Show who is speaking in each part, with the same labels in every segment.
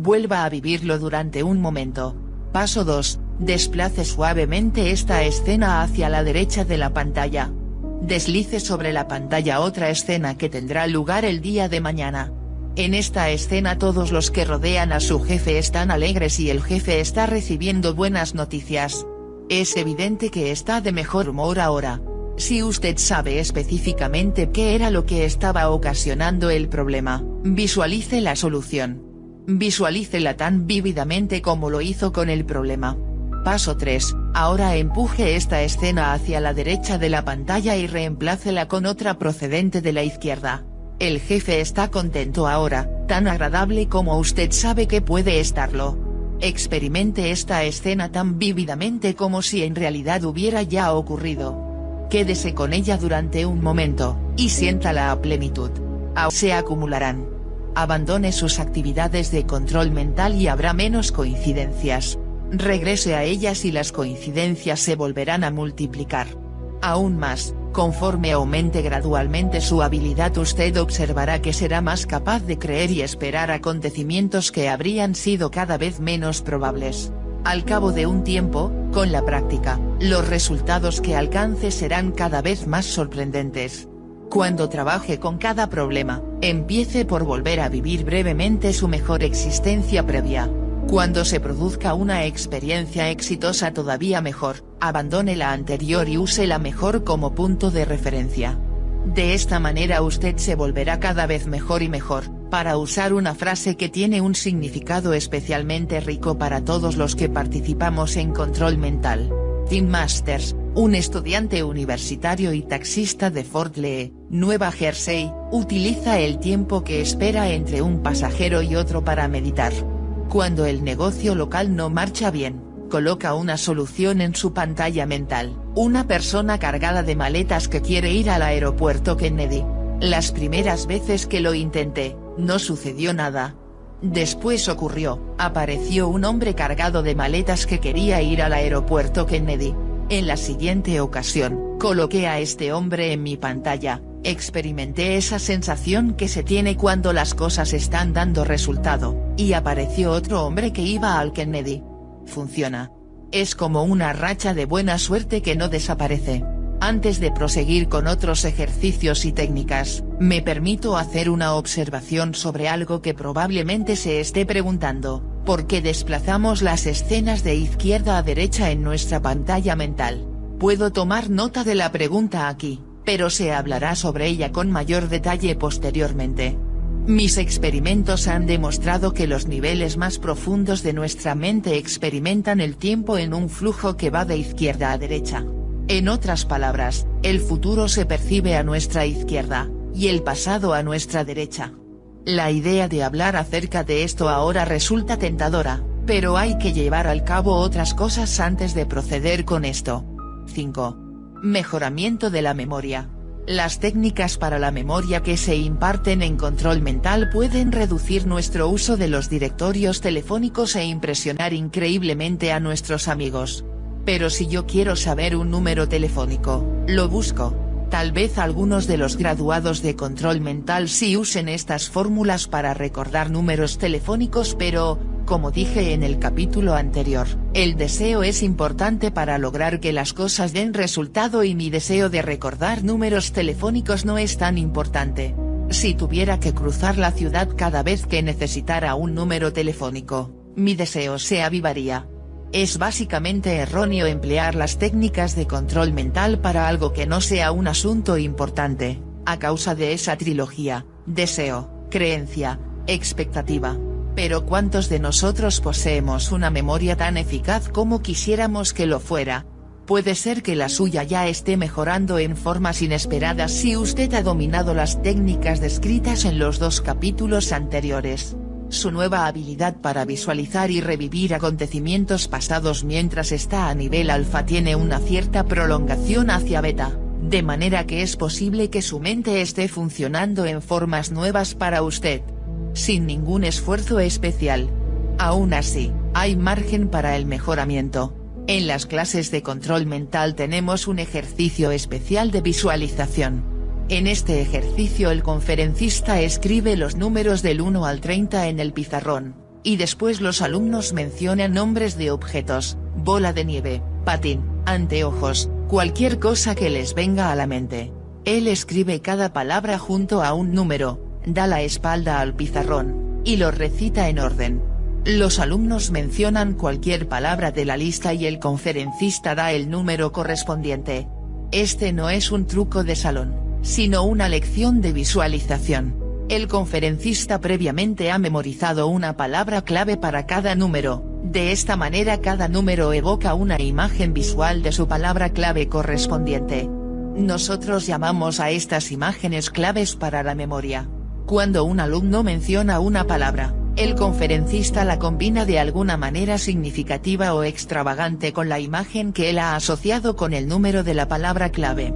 Speaker 1: Vuelva a vivirlo durante un momento. Paso 2. Desplace suavemente esta escena hacia la derecha de la pantalla. Deslice sobre la pantalla otra escena que tendrá lugar el día de mañana. En esta escena todos los que rodean a su jefe están alegres y el jefe está recibiendo buenas noticias. Es evidente que está de mejor humor ahora. Si usted sabe específicamente qué era lo que estaba ocasionando el problema, visualice la solución. Visualícela tan vívidamente como lo hizo con el problema. Paso 3. Ahora empuje esta escena hacia la derecha de la pantalla y reemplácela con otra procedente de la izquierda. El jefe está contento ahora, tan agradable como usted sabe que puede estarlo. Experimente esta escena tan vívidamente como si en realidad hubiera ya ocurrido. Quédese con ella durante un momento, y siéntala a plenitud. Aún se acumularán. Abandone sus actividades de control mental y habrá menos coincidencias. Regrese a ellas y las coincidencias se volverán a multiplicar. Aún más, Conforme aumente gradualmente su habilidad usted observará que será más capaz de creer y esperar acontecimientos que habrían sido cada vez menos probables. Al cabo de un tiempo, con la práctica, los resultados que alcance serán cada vez más sorprendentes. Cuando trabaje con cada problema, empiece por volver a vivir brevemente su mejor existencia previa. Cuando se produzca una experiencia exitosa todavía mejor, abandone la anterior y use la mejor como punto de referencia. De esta manera usted se volverá cada vez mejor y mejor, para usar una frase que tiene un significado especialmente rico para todos los que participamos en control mental. Tim Masters, un estudiante universitario y taxista de Fort Lee, Nueva Jersey, utiliza el tiempo que espera entre un pasajero y otro para meditar. Cuando el negocio local no marcha bien, coloca una solución en su pantalla mental, una persona cargada de maletas que quiere ir al aeropuerto Kennedy. Las primeras veces que lo intenté, no sucedió nada. Después ocurrió, apareció un hombre cargado de maletas que quería ir al aeropuerto Kennedy. En la siguiente ocasión, coloqué a este hombre en mi pantalla, Experimenté esa sensación que se tiene cuando las cosas están dando resultado, y apareció otro hombre que iba al Kennedy. Funciona. Es como una racha de buena suerte que no desaparece. Antes de proseguir con otros ejercicios y técnicas, me permito hacer una observación sobre algo que probablemente se esté preguntando, ¿por qué desplazamos las escenas de izquierda a derecha en nuestra pantalla mental? Puedo tomar nota de la pregunta aquí pero se hablará sobre ella con mayor detalle posteriormente. Mis experimentos han demostrado que los niveles más profundos de nuestra mente experimentan el tiempo en un flujo que va de izquierda a derecha. En otras palabras, el futuro se percibe a nuestra izquierda, y el pasado a nuestra derecha. La idea de hablar acerca de esto ahora resulta tentadora, pero hay que llevar al cabo otras cosas antes de proceder con esto. 5. Mejoramiento de la memoria. Las técnicas para la memoria que se imparten en control mental pueden reducir nuestro uso de los directorios telefónicos e impresionar increíblemente a nuestros amigos. Pero si yo quiero saber un número telefónico, lo busco. Tal vez algunos de los graduados de control mental sí usen estas fórmulas para recordar números telefónicos pero, como dije en el capítulo anterior, el deseo es importante para lograr que las cosas den resultado y mi deseo de recordar números telefónicos no es tan importante. Si tuviera que cruzar la ciudad cada vez que necesitara un número telefónico, mi deseo se avivaría. Es básicamente erróneo emplear las técnicas de control mental para algo que no sea un asunto importante, a causa de esa trilogía, deseo, creencia, expectativa pero ¿cuántos de nosotros poseemos una memoria tan eficaz como quisiéramos que lo fuera? Puede ser que la suya ya esté mejorando en formas inesperadas si usted ha dominado las técnicas descritas en los dos capítulos anteriores. Su nueva habilidad para visualizar y revivir acontecimientos pasados mientras está a nivel alfa tiene una cierta prolongación hacia beta, de manera que es posible que su mente esté funcionando en formas nuevas para usted sin ningún esfuerzo especial. Aún así, hay margen para el mejoramiento. En las clases de control mental tenemos un ejercicio especial de visualización. En este ejercicio el conferencista escribe los números del 1 al 30 en el pizarrón, y después los alumnos mencionan nombres de objetos, bola de nieve, patín, anteojos, cualquier cosa que les venga a la mente. Él escribe cada palabra junto a un número, da la espalda al pizarrón, y lo recita en orden. Los alumnos mencionan cualquier palabra de la lista y el conferencista da el número correspondiente. Este no es un truco de salón, sino una lección de visualización. El conferencista previamente ha memorizado una palabra clave para cada número, de esta manera cada número evoca una imagen visual de su palabra clave correspondiente. Nosotros llamamos a estas imágenes claves para la memoria. Cuando un alumno menciona una palabra, el conferencista la combina de alguna manera significativa o extravagante con la imagen que él ha asociado con el número de la palabra clave.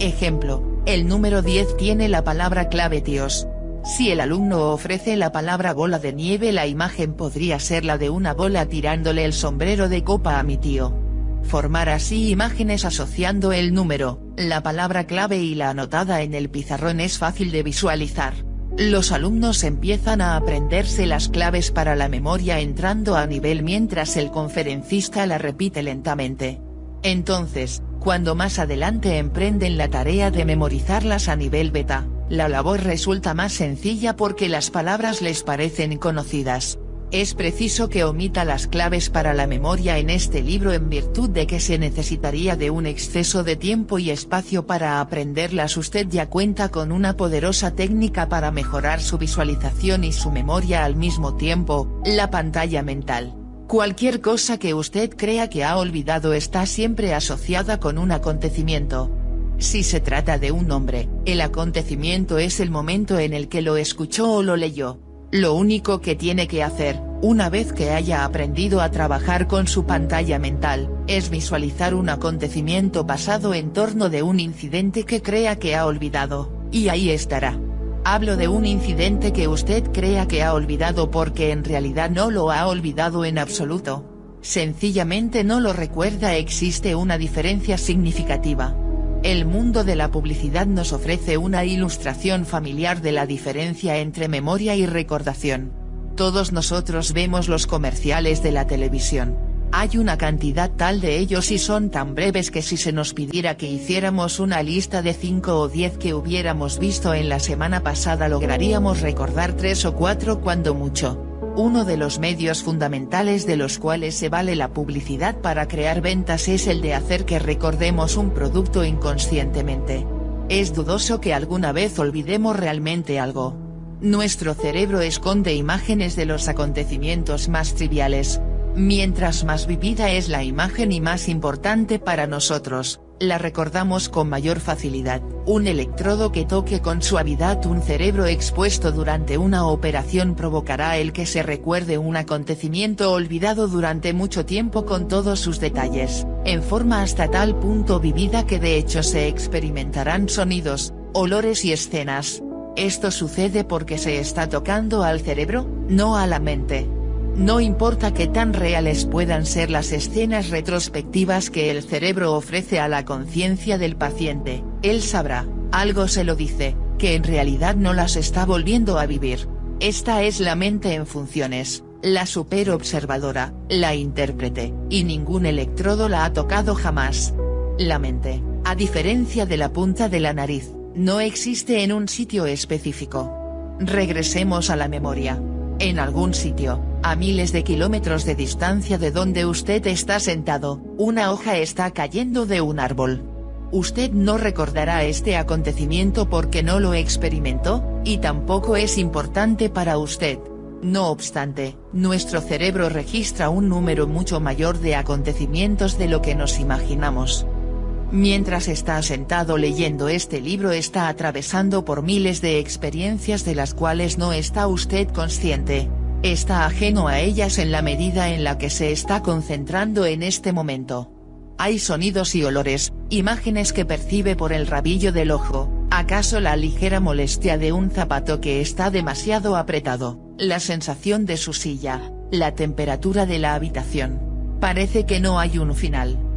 Speaker 1: Ejemplo, el número 10 tiene la palabra clave tíos, si el alumno ofrece la palabra bola de nieve la imagen podría ser la de una bola tirándole el sombrero de copa a mi tío. Formar así imágenes asociando el número, la palabra clave y la anotada en el pizarrón es fácil de visualizar. Los alumnos empiezan a aprenderse las claves para la memoria entrando a nivel mientras el conferencista la repite lentamente. Entonces, cuando más adelante emprenden la tarea de memorizarlas a nivel beta, la labor resulta más sencilla porque las palabras les parecen conocidas. Es preciso que omita las claves para la memoria en este libro en virtud de que se necesitaría de un exceso de tiempo y espacio para aprenderlas. Usted ya cuenta con una poderosa técnica para mejorar su visualización y su memoria al mismo tiempo, la pantalla mental. Cualquier cosa que usted crea que ha olvidado está siempre asociada con un acontecimiento, si se trata de un nombre, el acontecimiento es el momento en el que lo escuchó o lo leyó. Lo único que tiene que hacer, una vez que haya aprendido a trabajar con su pantalla mental, es visualizar un acontecimiento pasado en torno de un incidente que crea que ha olvidado, y ahí estará. Hablo de un incidente que usted crea que ha olvidado porque en realidad no lo ha olvidado en absoluto. Sencillamente no lo recuerda existe una diferencia significativa. El mundo de la publicidad nos ofrece una ilustración familiar de la diferencia entre memoria y recordación. Todos nosotros vemos los comerciales de la televisión. Hay una cantidad tal de ellos y son tan breves que si se nos pidiera que hiciéramos una lista de 5 o 10 que hubiéramos visto en la semana pasada lograríamos recordar 3 o 4 cuando mucho. Uno de los medios fundamentales de los cuales se vale la publicidad para crear ventas es el de hacer que recordemos un producto inconscientemente. Es dudoso que alguna vez olvidemos realmente algo. Nuestro cerebro esconde imágenes de los acontecimientos más triviales. Mientras más vivida es la imagen y más importante para nosotros, la recordamos con mayor facilidad. Un electrodo que toque con suavidad un cerebro expuesto durante una operación provocará el que se recuerde un acontecimiento olvidado durante mucho tiempo con todos sus detalles, en forma hasta tal punto vivida que de hecho se experimentarán sonidos, olores y escenas. Esto sucede porque se está tocando al cerebro, no a la mente. No importa qué tan reales puedan ser las escenas retrospectivas que el cerebro ofrece a la conciencia del paciente, él sabrá, algo se lo dice, que en realidad no las está volviendo a vivir. Esta es la mente en funciones, la superobservadora, la intérprete, y ningún electrodo la ha tocado jamás. La mente, a diferencia de la punta de la nariz, no existe en un sitio específico. Regresemos a la memoria. En algún sitio, a miles de kilómetros de distancia de donde usted está sentado, una hoja está cayendo de un árbol. Usted no recordará este acontecimiento porque no lo experimentó, y tampoco es importante para usted. No obstante, nuestro cerebro registra un número mucho mayor de acontecimientos de lo que nos imaginamos. Mientras está sentado leyendo este libro está atravesando por miles de experiencias de las cuales no está usted consciente, Está ajeno a ellas en la medida en la que se está concentrando en este momento. Hay sonidos y olores, imágenes que percibe por el rabillo del ojo, acaso la ligera molestia de un zapato que está demasiado apretado, la sensación de su silla, la temperatura de la habitación. Parece que no hay un final.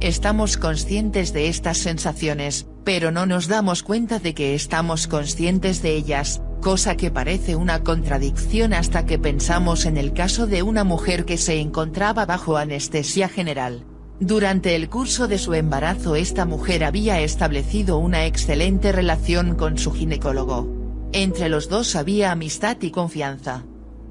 Speaker 1: Estamos conscientes de estas sensaciones, pero no nos damos cuenta de que estamos conscientes de ellas, cosa que parece una contradicción hasta que pensamos en el caso de una mujer que se encontraba bajo anestesia general. Durante el curso de su embarazo esta mujer había establecido una excelente relación con su ginecólogo. Entre los dos había amistad y confianza.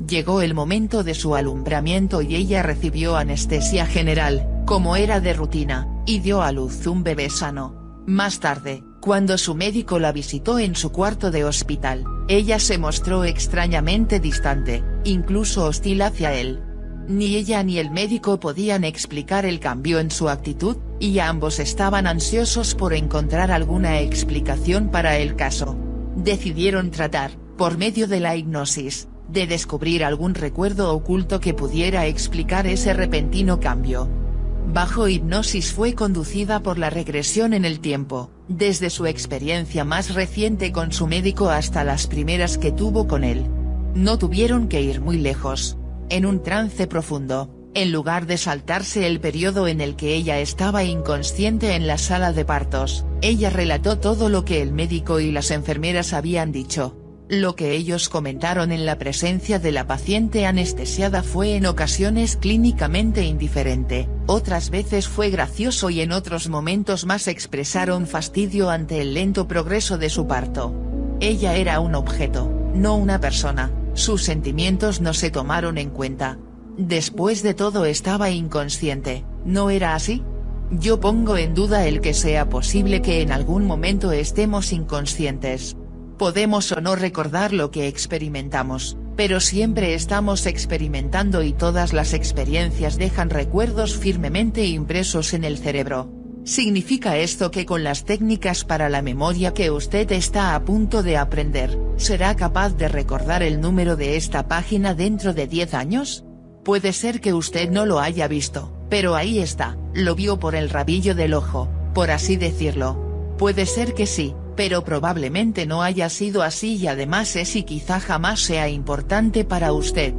Speaker 1: Llegó el momento de su alumbramiento y ella recibió anestesia general, como era de rutina, y dio a luz un bebé sano. Más tarde, cuando su médico la visitó en su cuarto de hospital, ella se mostró extrañamente distante, incluso hostil hacia él. Ni ella ni el médico podían explicar el cambio en su actitud, y ambos estaban ansiosos por encontrar alguna explicación para el caso. Decidieron tratar, por medio de la hipnosis, de descubrir algún recuerdo oculto que pudiera explicar ese repentino cambio. Bajo hipnosis fue conducida por la regresión en el tiempo, desde su experiencia más reciente con su médico hasta las primeras que tuvo con él. No tuvieron que ir muy lejos. En un trance profundo, en lugar de saltarse el periodo en el que ella estaba inconsciente en la sala de partos, ella relató todo lo que el médico y las enfermeras habían dicho. Lo que ellos comentaron en la presencia de la paciente anestesiada fue en ocasiones clínicamente indiferente, otras veces fue gracioso y en otros momentos más expresaron fastidio ante el lento progreso de su parto. Ella era un objeto, no una persona, sus sentimientos no se tomaron en cuenta. Después de todo estaba inconsciente, ¿no era así? Yo pongo en duda el que sea posible que en algún momento estemos inconscientes. Podemos o no recordar lo que experimentamos, pero siempre estamos experimentando y todas las experiencias dejan recuerdos firmemente impresos en el cerebro. ¿Significa esto que con las técnicas para la memoria que usted está a punto de aprender, será capaz de recordar el número de esta página dentro de 10 años? Puede ser que usted no lo haya visto, pero ahí está, lo vio por el rabillo del ojo, por así decirlo. Puede ser que sí, pero probablemente no haya sido así y además es y quizá jamás sea importante para usted.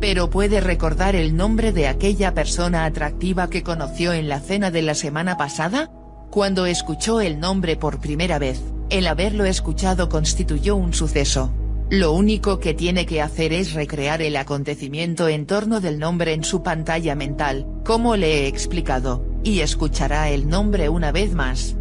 Speaker 1: Pero puede recordar el nombre de aquella persona atractiva que conoció en la cena de la semana pasada? Cuando escuchó el nombre por primera vez, el haberlo escuchado constituyó un suceso. Lo único que tiene que hacer es recrear el acontecimiento en torno del nombre en su pantalla mental, como le he explicado, y escuchará el nombre una vez más.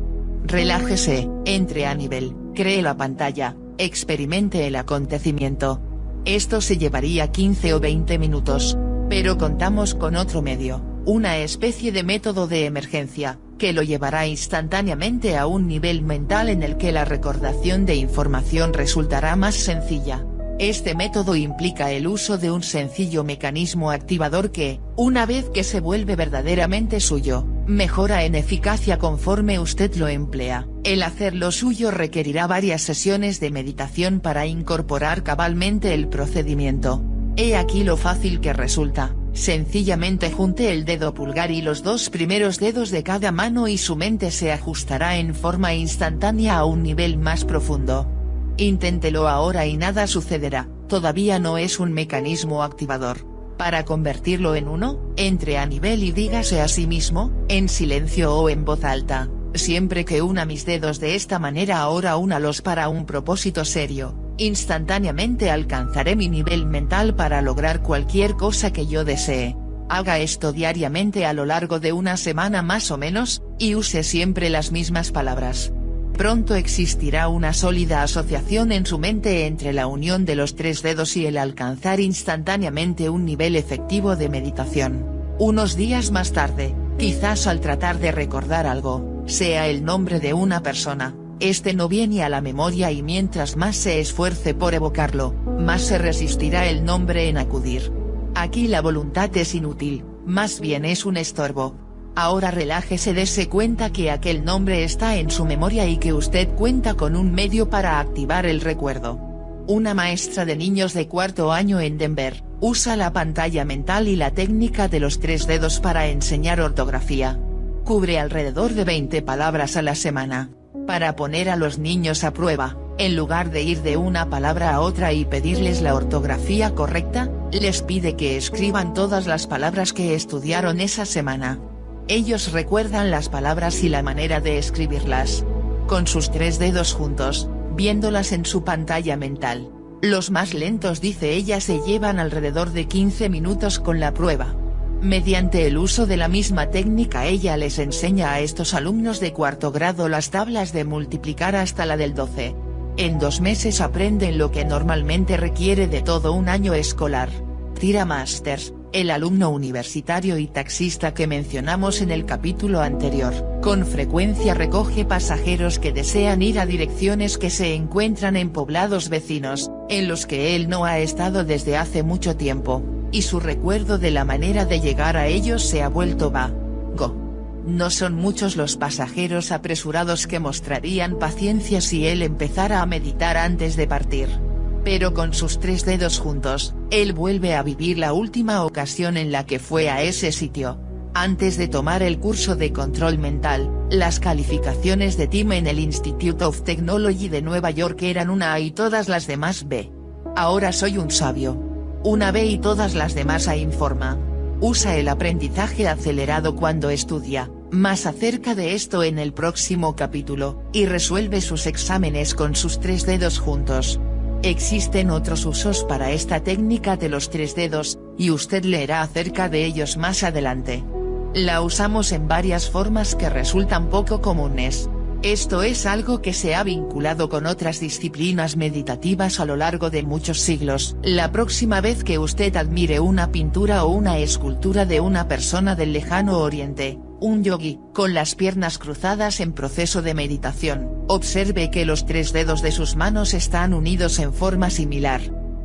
Speaker 1: Relájese, entre a nivel, cree la pantalla, experimente el acontecimiento. Esto se llevaría 15 o 20 minutos, pero contamos con otro medio, una especie de método de emergencia, que lo llevará instantáneamente a un nivel mental en el que la recordación de información resultará más sencilla. Este método implica el uso de un sencillo mecanismo activador que, una vez que se vuelve verdaderamente suyo, mejora en eficacia conforme usted lo emplea. El hacer lo suyo requerirá varias sesiones de meditación para incorporar cabalmente el procedimiento. He aquí lo fácil que resulta, sencillamente junte el dedo pulgar y los dos primeros dedos de cada mano y su mente se ajustará en forma instantánea a un nivel más profundo. Inténtelo ahora y nada sucederá, todavía no es un mecanismo activador. Para convertirlo en uno, entre a nivel y dígase a sí mismo, en silencio o en voz alta, siempre que una mis dedos de esta manera ahora únalos para un propósito serio, instantáneamente alcanzaré mi nivel mental para lograr cualquier cosa que yo desee. Haga esto diariamente a lo largo de una semana más o menos, y use siempre las mismas palabras pronto existirá una sólida asociación en su mente entre la unión de los tres dedos y el alcanzar instantáneamente un nivel efectivo de meditación. Unos días más tarde, quizás al tratar de recordar algo, sea el nombre de una persona, este no viene a la memoria y mientras más se esfuerce por evocarlo, más se resistirá el nombre en acudir. Aquí la voluntad es inútil, más bien es un estorbo, Ahora relájese dese cuenta que aquel nombre está en su memoria y que usted cuenta con un medio para activar el recuerdo. Una maestra de niños de cuarto año en Denver, usa la pantalla mental y la técnica de los tres dedos para enseñar ortografía. Cubre alrededor de 20 palabras a la semana. Para poner a los niños a prueba, en lugar de ir de una palabra a otra y pedirles la ortografía correcta, les pide que escriban todas las palabras que estudiaron esa semana. Ellos recuerdan las palabras y la manera de escribirlas. Con sus tres dedos juntos, viéndolas en su pantalla mental. Los más lentos dice ella se llevan alrededor de 15 minutos con la prueba. Mediante el uso de la misma técnica ella les enseña a estos alumnos de cuarto grado las tablas de multiplicar hasta la del 12. En dos meses aprenden lo que normalmente requiere de todo un año escolar. Tira Masters, el alumno universitario y taxista que mencionamos en el capítulo anterior, con frecuencia recoge pasajeros que desean ir a direcciones que se encuentran en poblados vecinos, en los que él no ha estado desde hace mucho tiempo, y su recuerdo de la manera de llegar a ellos se ha vuelto va. Go. No son muchos los pasajeros apresurados que mostrarían paciencia si él empezara a meditar antes de partir pero con sus tres dedos juntos, él vuelve a vivir la última ocasión en la que fue a ese sitio. Antes de tomar el curso de control mental, las calificaciones de Tim en el Institute of Technology de Nueva York eran una A y todas las demás B. Ahora soy un sabio. Una B y todas las demás A informa. Usa el aprendizaje acelerado cuando estudia, más acerca de esto en el próximo capítulo, y resuelve sus exámenes con sus tres dedos juntos. Existen otros usos para esta técnica de los tres dedos, y usted leerá acerca de ellos más adelante. La usamos en varias formas que resultan poco comunes. Esto es algo que se ha vinculado con otras disciplinas meditativas a lo largo de muchos siglos. La próxima vez que usted admire una pintura o una escultura de una persona del lejano oriente, un yogi, con las piernas cruzadas en proceso de meditación, observe que los tres dedos de sus manos están unidos en forma similar.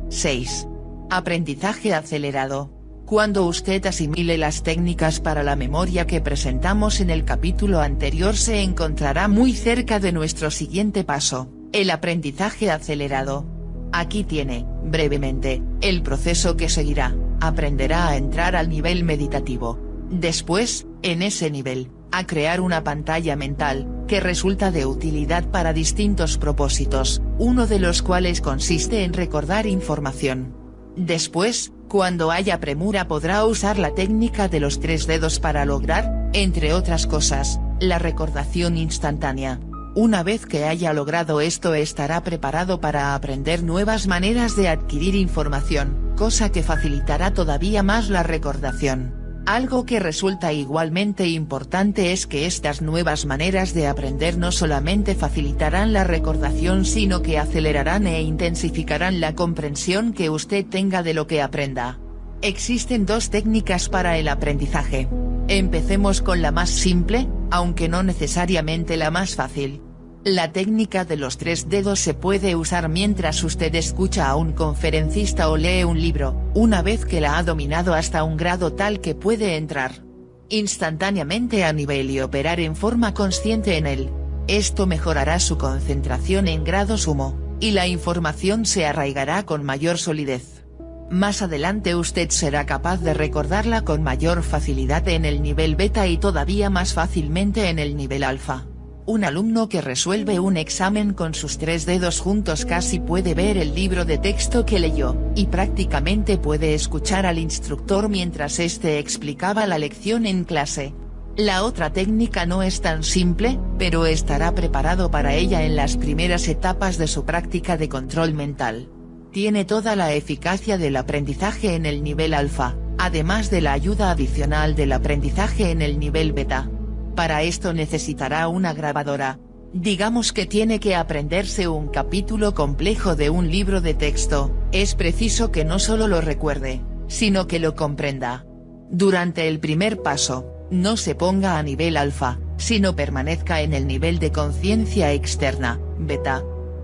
Speaker 1: 6. Aprendizaje acelerado. Cuando usted asimile las técnicas para la memoria que presentamos en el capítulo anterior se encontrará muy cerca de nuestro siguiente paso, el aprendizaje acelerado. Aquí tiene, brevemente, el proceso que seguirá, aprenderá a entrar al nivel meditativo. Después, en ese nivel, a crear una pantalla mental, que resulta de utilidad para distintos propósitos, uno de los cuales consiste en recordar información. Después, cuando haya premura podrá usar la técnica de los tres dedos para lograr, entre otras cosas, la recordación instantánea. Una vez que haya logrado esto estará preparado para aprender nuevas maneras de adquirir información, cosa que facilitará todavía más la recordación. Algo que resulta igualmente importante es que estas nuevas maneras de aprender no solamente facilitarán la recordación sino que acelerarán e intensificarán la comprensión que usted tenga de lo que aprenda. Existen dos técnicas para el aprendizaje. Empecemos con la más simple, aunque no necesariamente la más fácil. La técnica de los tres dedos se puede usar mientras usted escucha a un conferencista o lee un libro, una vez que la ha dominado hasta un grado tal que puede entrar instantáneamente a nivel y operar en forma consciente en él. Esto mejorará su concentración en grado sumo, y la información se arraigará con mayor solidez. Más adelante usted será capaz de recordarla con mayor facilidad en el nivel beta y todavía más fácilmente en el nivel alfa. Un alumno que resuelve un examen con sus tres dedos juntos casi puede ver el libro de texto que leyó, y prácticamente puede escuchar al instructor mientras éste explicaba la lección en clase. La otra técnica no es tan simple, pero estará preparado para ella en las primeras etapas de su práctica de control mental. Tiene toda la eficacia del aprendizaje en el nivel alfa, además de la ayuda adicional del aprendizaje en el nivel beta. Para esto necesitará una grabadora. Digamos que tiene que aprenderse un capítulo complejo de un libro de texto, es preciso que no solo lo recuerde, sino que lo comprenda. Durante el primer paso, no se ponga a nivel alfa, sino permanezca en el nivel de conciencia externa, beta.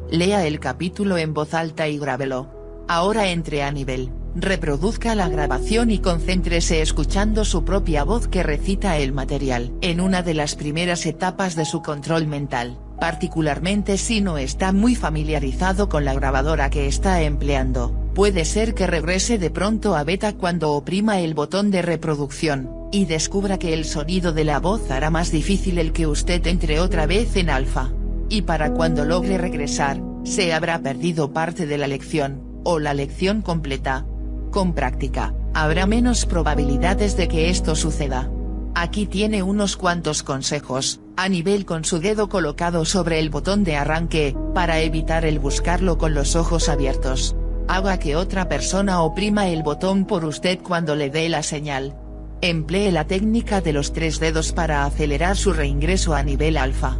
Speaker 1: Lea el capítulo en voz alta y grábelo. Ahora entre a nivel reproduzca la grabación y concéntrese escuchando su propia voz que recita el material. En una de las primeras etapas de su control mental, particularmente si no está muy familiarizado con la grabadora que está empleando, puede ser que regrese de pronto a beta cuando oprima el botón de reproducción, y descubra que el sonido de la voz hará más difícil el que usted entre otra vez en alfa. Y para cuando logre regresar, se habrá perdido parte de la lección, o la lección completa, con práctica, habrá menos probabilidades de que esto suceda. Aquí tiene unos cuantos consejos, a nivel con su dedo colocado sobre el botón de arranque, para evitar el buscarlo con los ojos abiertos. Haga que otra persona oprima el botón por usted cuando le dé la señal. Emplee la técnica de los tres dedos para acelerar su reingreso a nivel alfa.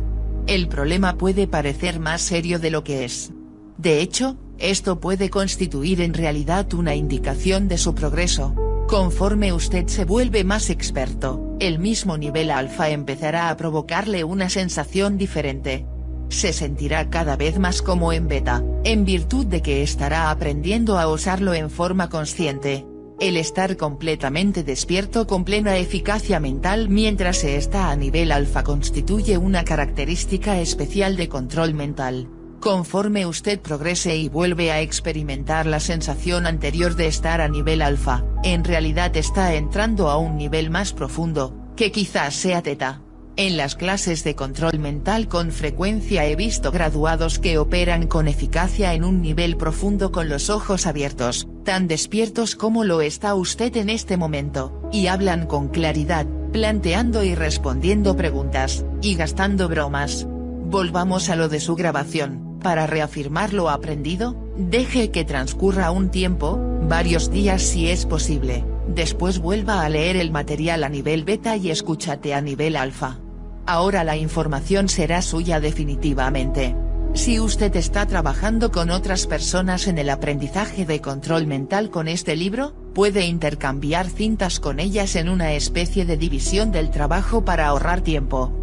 Speaker 1: El problema puede parecer más serio de lo que es. De hecho, esto puede constituir en realidad una indicación de su progreso. Conforme usted se vuelve más experto, el mismo nivel alfa empezará a provocarle una sensación diferente. Se sentirá cada vez más como en beta, en virtud de que estará aprendiendo a usarlo en forma consciente. El estar completamente despierto con plena eficacia mental mientras se está a nivel alfa constituye una característica especial de control mental. Conforme usted progrese y vuelve a experimentar la sensación anterior de estar a nivel alfa, en realidad está entrando a un nivel más profundo, que quizás sea teta. En las clases de control mental con frecuencia he visto graduados que operan con eficacia en un nivel profundo con los ojos abiertos, tan despiertos como lo está usted en este momento, y hablan con claridad, planteando y respondiendo preguntas, y gastando bromas. Volvamos a lo de su grabación. Para reafirmar lo aprendido, deje que transcurra un tiempo, varios días si es posible, después vuelva a leer el material a nivel beta y escúchate a nivel alfa. Ahora la información será suya definitivamente. Si usted está trabajando con otras personas en el aprendizaje de control mental con este libro, puede intercambiar cintas con ellas en una especie de división del trabajo para ahorrar tiempo.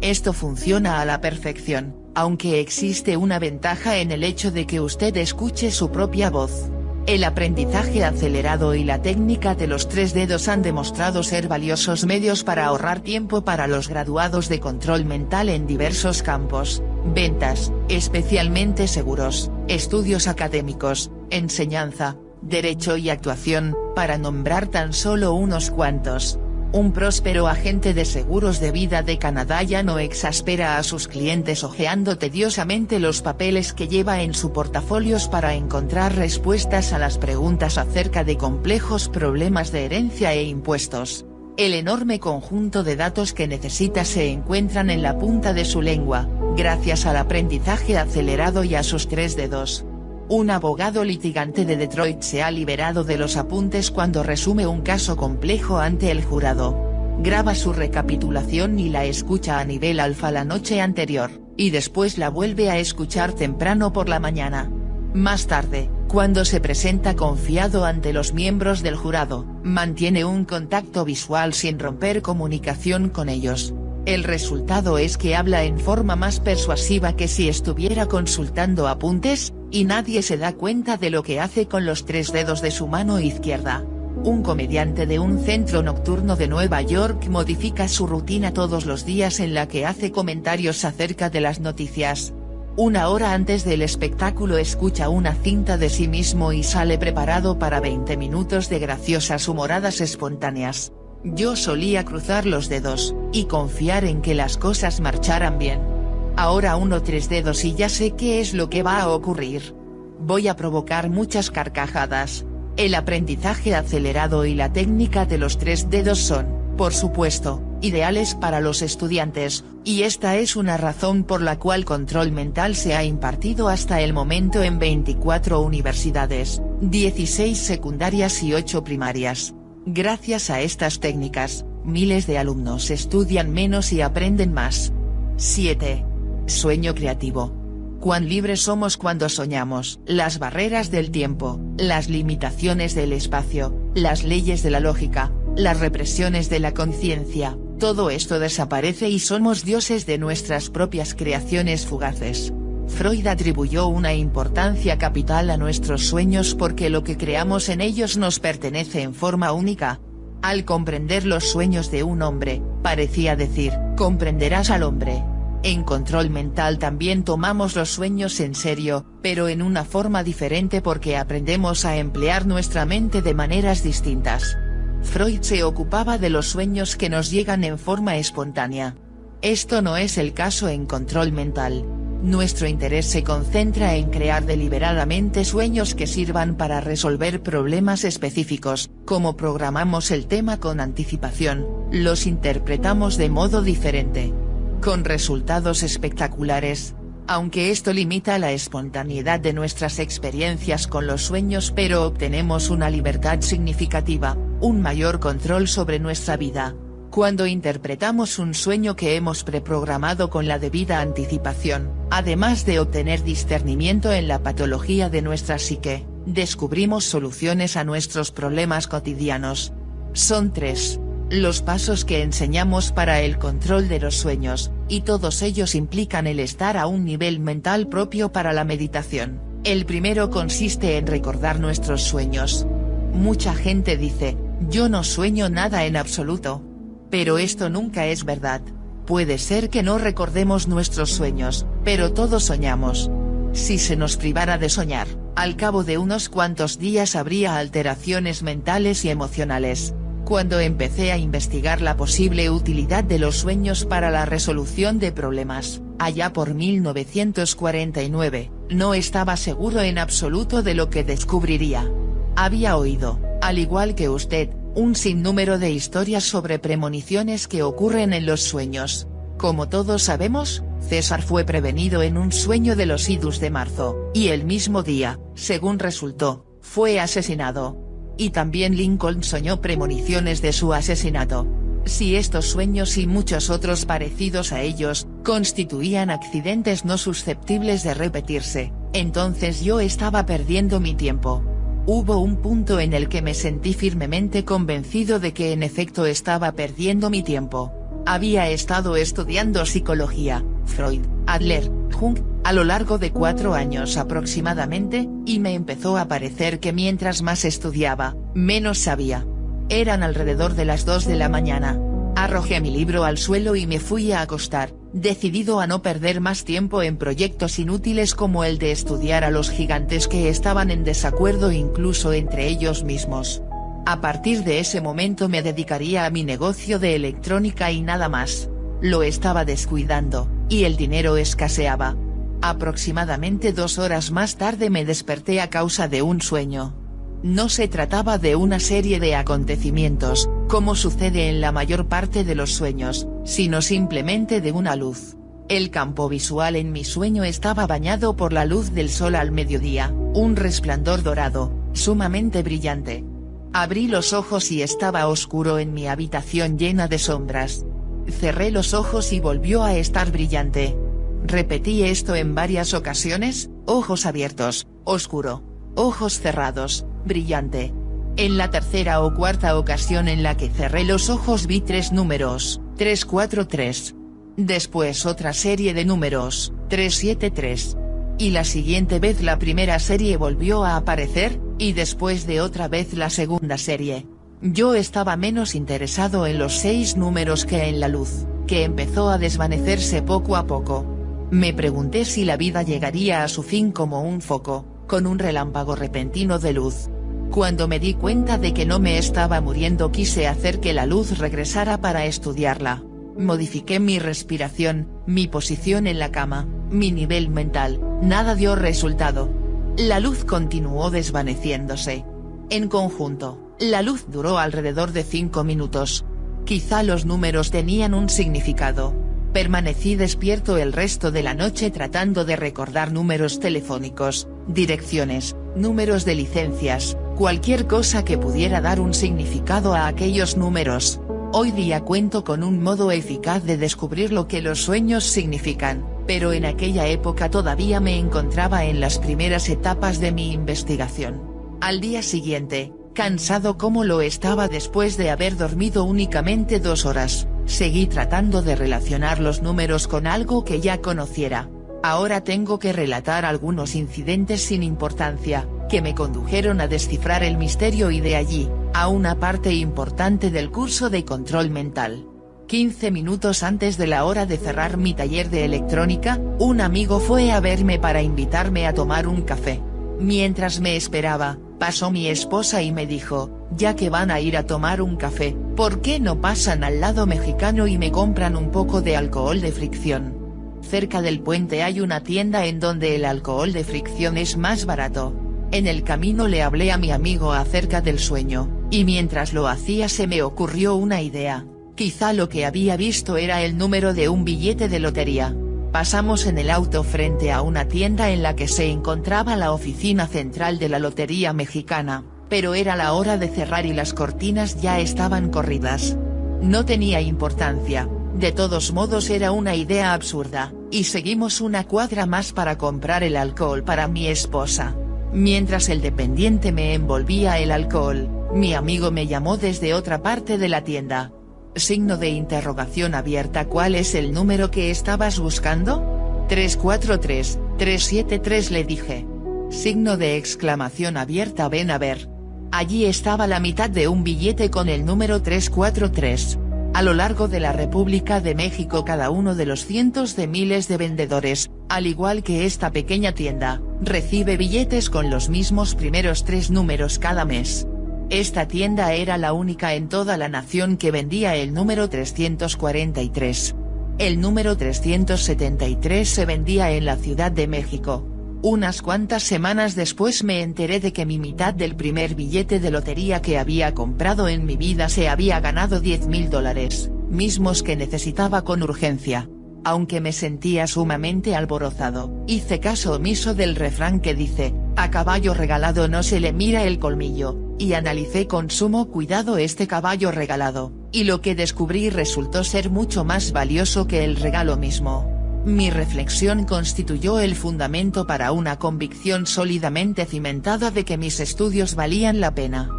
Speaker 1: Esto funciona a la perfección, aunque existe una ventaja en el hecho de que usted escuche su propia voz. El aprendizaje acelerado y la técnica de los tres dedos han demostrado ser valiosos medios para ahorrar tiempo para los graduados de control mental en diversos campos, ventas, especialmente seguros, estudios académicos, enseñanza, derecho y actuación, para nombrar tan solo unos cuantos. Un próspero agente de seguros de vida de Canadá ya no exaspera a sus clientes hojeando tediosamente los papeles que lleva en su portafolios para encontrar respuestas a las preguntas acerca de complejos problemas de herencia e impuestos. El enorme conjunto de datos que necesita se encuentran en la punta de su lengua, gracias al aprendizaje acelerado y a sus tres dedos. Un abogado litigante de Detroit se ha liberado de los apuntes cuando resume un caso complejo ante el jurado. Graba su recapitulación y la escucha a nivel alfa la noche anterior, y después la vuelve a escuchar temprano por la mañana. Más tarde, cuando se presenta confiado ante los miembros del jurado, mantiene un contacto visual sin romper comunicación con ellos. El resultado es que habla en forma más persuasiva que si estuviera consultando apuntes, y nadie se da cuenta de lo que hace con los tres dedos de su mano izquierda. Un comediante de un centro nocturno de Nueva York modifica su rutina todos los días en la que hace comentarios acerca de las noticias. Una hora antes del espectáculo escucha una cinta de sí mismo y sale preparado para 20 minutos de graciosas humoradas espontáneas. Yo solía cruzar los dedos, y confiar en que las cosas marcharan bien. Ahora uno tres dedos y ya sé qué es lo que va a ocurrir. Voy a provocar muchas carcajadas. El aprendizaje acelerado y la técnica de los tres dedos son, por supuesto, ideales para los estudiantes, y esta es una razón por la cual control mental se ha impartido hasta el momento en 24 universidades, 16 secundarias y 8 primarias. Gracias a estas técnicas, miles de alumnos estudian menos y aprenden más. 7. Sueño creativo. Cuán libres somos cuando soñamos. Las barreras del tiempo, las limitaciones del espacio, las leyes de la lógica, las represiones de la conciencia, todo esto desaparece y somos dioses de nuestras propias creaciones fugaces. Freud atribuyó una importancia capital a nuestros sueños porque lo que creamos en ellos nos pertenece en forma única. Al comprender los sueños de un hombre, parecía decir, comprenderás al hombre. En control mental también tomamos los sueños en serio, pero en una forma diferente porque aprendemos a emplear nuestra mente de maneras distintas. Freud se ocupaba de los sueños que nos llegan en forma espontánea. Esto no es el caso en control mental. Nuestro interés se concentra en crear deliberadamente sueños que sirvan para resolver problemas específicos, como programamos el tema con anticipación, los interpretamos de modo diferente con resultados espectaculares. Aunque esto limita la espontaneidad de nuestras experiencias con los sueños pero obtenemos una libertad significativa, un mayor control sobre nuestra vida. Cuando interpretamos un sueño que hemos preprogramado con la debida anticipación, además de obtener discernimiento en la patología de nuestra psique, descubrimos soluciones a nuestros problemas cotidianos. Son tres. Los pasos que enseñamos para el control de los sueños, y todos ellos implican el estar a un nivel mental propio para la meditación. El primero consiste en recordar nuestros sueños. Mucha gente dice, yo no sueño nada en absoluto. Pero esto nunca es verdad. Puede ser que no recordemos nuestros sueños, pero todos soñamos. Si se nos privara de soñar, al cabo de unos cuantos días habría alteraciones mentales y emocionales. Cuando empecé a investigar la posible utilidad de los sueños para la resolución de problemas, allá por 1949, no estaba seguro en absoluto de lo que descubriría. Había oído, al igual que usted, un sinnúmero de historias sobre premoniciones que ocurren en los sueños. Como todos sabemos, César fue prevenido en un sueño de los idus de marzo, y el mismo día, según resultó, fue asesinado y también Lincoln soñó premoniciones de su asesinato. Si estos sueños y muchos otros parecidos a ellos, constituían accidentes no susceptibles de repetirse, entonces yo estaba perdiendo mi tiempo. Hubo un punto en el que me sentí firmemente convencido de que en efecto estaba perdiendo mi tiempo. Había estado estudiando psicología, Freud, Adler, Jung, a lo largo de cuatro años aproximadamente, y me empezó a parecer que mientras más estudiaba, menos sabía. Eran alrededor de las dos de la mañana. Arrojé mi libro al suelo y me fui a acostar, decidido a no perder más tiempo en proyectos inútiles como el de estudiar a los gigantes que estaban en desacuerdo incluso entre ellos mismos. A partir de ese momento me dedicaría a mi negocio de electrónica y nada más. Lo estaba descuidando, y el dinero escaseaba. Aproximadamente dos horas más tarde me desperté a causa de un sueño. No se trataba de una serie de acontecimientos, como sucede en la mayor parte de los sueños, sino simplemente de una luz. El campo visual en mi sueño estaba bañado por la luz del sol al mediodía, un resplandor dorado, sumamente brillante. Abrí los ojos y estaba oscuro en mi habitación llena de sombras. Cerré los ojos y volvió a estar brillante. Repetí esto en varias ocasiones, ojos abiertos, oscuro, ojos cerrados, brillante. En la tercera o cuarta ocasión en la que cerré los ojos vi tres números, 343. Después otra serie de números, 373. Y la siguiente vez la primera serie volvió a aparecer, y después de otra vez la segunda serie. Yo estaba menos interesado en los seis números que en la luz, que empezó a desvanecerse poco a poco. Me pregunté si la vida llegaría a su fin como un foco, con un relámpago repentino de luz. Cuando me di cuenta de que no me estaba muriendo quise hacer que la luz regresara para estudiarla. Modifiqué mi respiración, mi posición en la cama, mi nivel mental, nada dio resultado. La luz continuó desvaneciéndose. En conjunto, la luz duró alrededor de 5 minutos. Quizá los números tenían un significado. Permanecí despierto el resto de la noche tratando de recordar números telefónicos, direcciones, números de licencias, cualquier cosa que pudiera dar un significado a aquellos números. Hoy día cuento con un modo eficaz de descubrir lo que los sueños significan, pero en aquella época todavía me encontraba en las primeras etapas de mi investigación. Al día siguiente, cansado como lo estaba después de haber dormido únicamente dos horas, seguí tratando de relacionar los números con algo que ya conociera. Ahora tengo que relatar algunos incidentes sin importancia, que me condujeron a descifrar el misterio y de allí, a una parte importante del curso de control mental. 15 minutos antes de la hora de cerrar mi taller de electrónica, un amigo fue a verme para invitarme a tomar un café. Mientras me esperaba, pasó mi esposa y me dijo, ya que van a ir a tomar un café, ¿por qué no pasan al lado mexicano y me compran un poco de alcohol de fricción? Cerca del puente hay una tienda en donde el alcohol de fricción es más barato. En el camino le hablé a mi amigo acerca del sueño, y mientras lo hacía se me ocurrió una idea, quizá lo que había visto era el número de un billete de lotería. Pasamos en el auto frente a una tienda en la que se encontraba la oficina central de la Lotería Mexicana, pero era la hora de cerrar y las cortinas ya estaban corridas. No tenía importancia, de todos modos era una idea absurda, y seguimos una cuadra más para comprar el alcohol para mi esposa. Mientras el dependiente me envolvía el alcohol, mi amigo me llamó desde otra parte de la tienda. Signo de interrogación abierta ¿Cuál es el número que estabas buscando? 343, 373 le dije. Signo de exclamación abierta ven a ver. Allí estaba la mitad de un billete con el número 343. A lo largo de la República de México cada uno de los cientos de miles de vendedores, al igual que esta pequeña tienda, recibe billetes con los mismos primeros tres números cada mes. Esta tienda era la única en toda la nación que vendía el número 343. El número 373 se vendía en la Ciudad de México. Unas cuantas semanas después me enteré de que mi mitad del primer billete de lotería que había comprado en mi vida se había ganado 10 mil dólares, mismos que necesitaba con urgencia. Aunque me sentía sumamente alborozado, hice caso omiso del refrán que dice, a caballo regalado no se le mira el colmillo, y analicé con sumo cuidado este caballo regalado, y lo que descubrí resultó ser mucho más valioso que el regalo mismo. Mi reflexión constituyó el fundamento para una convicción sólidamente cimentada de que mis estudios valían la pena.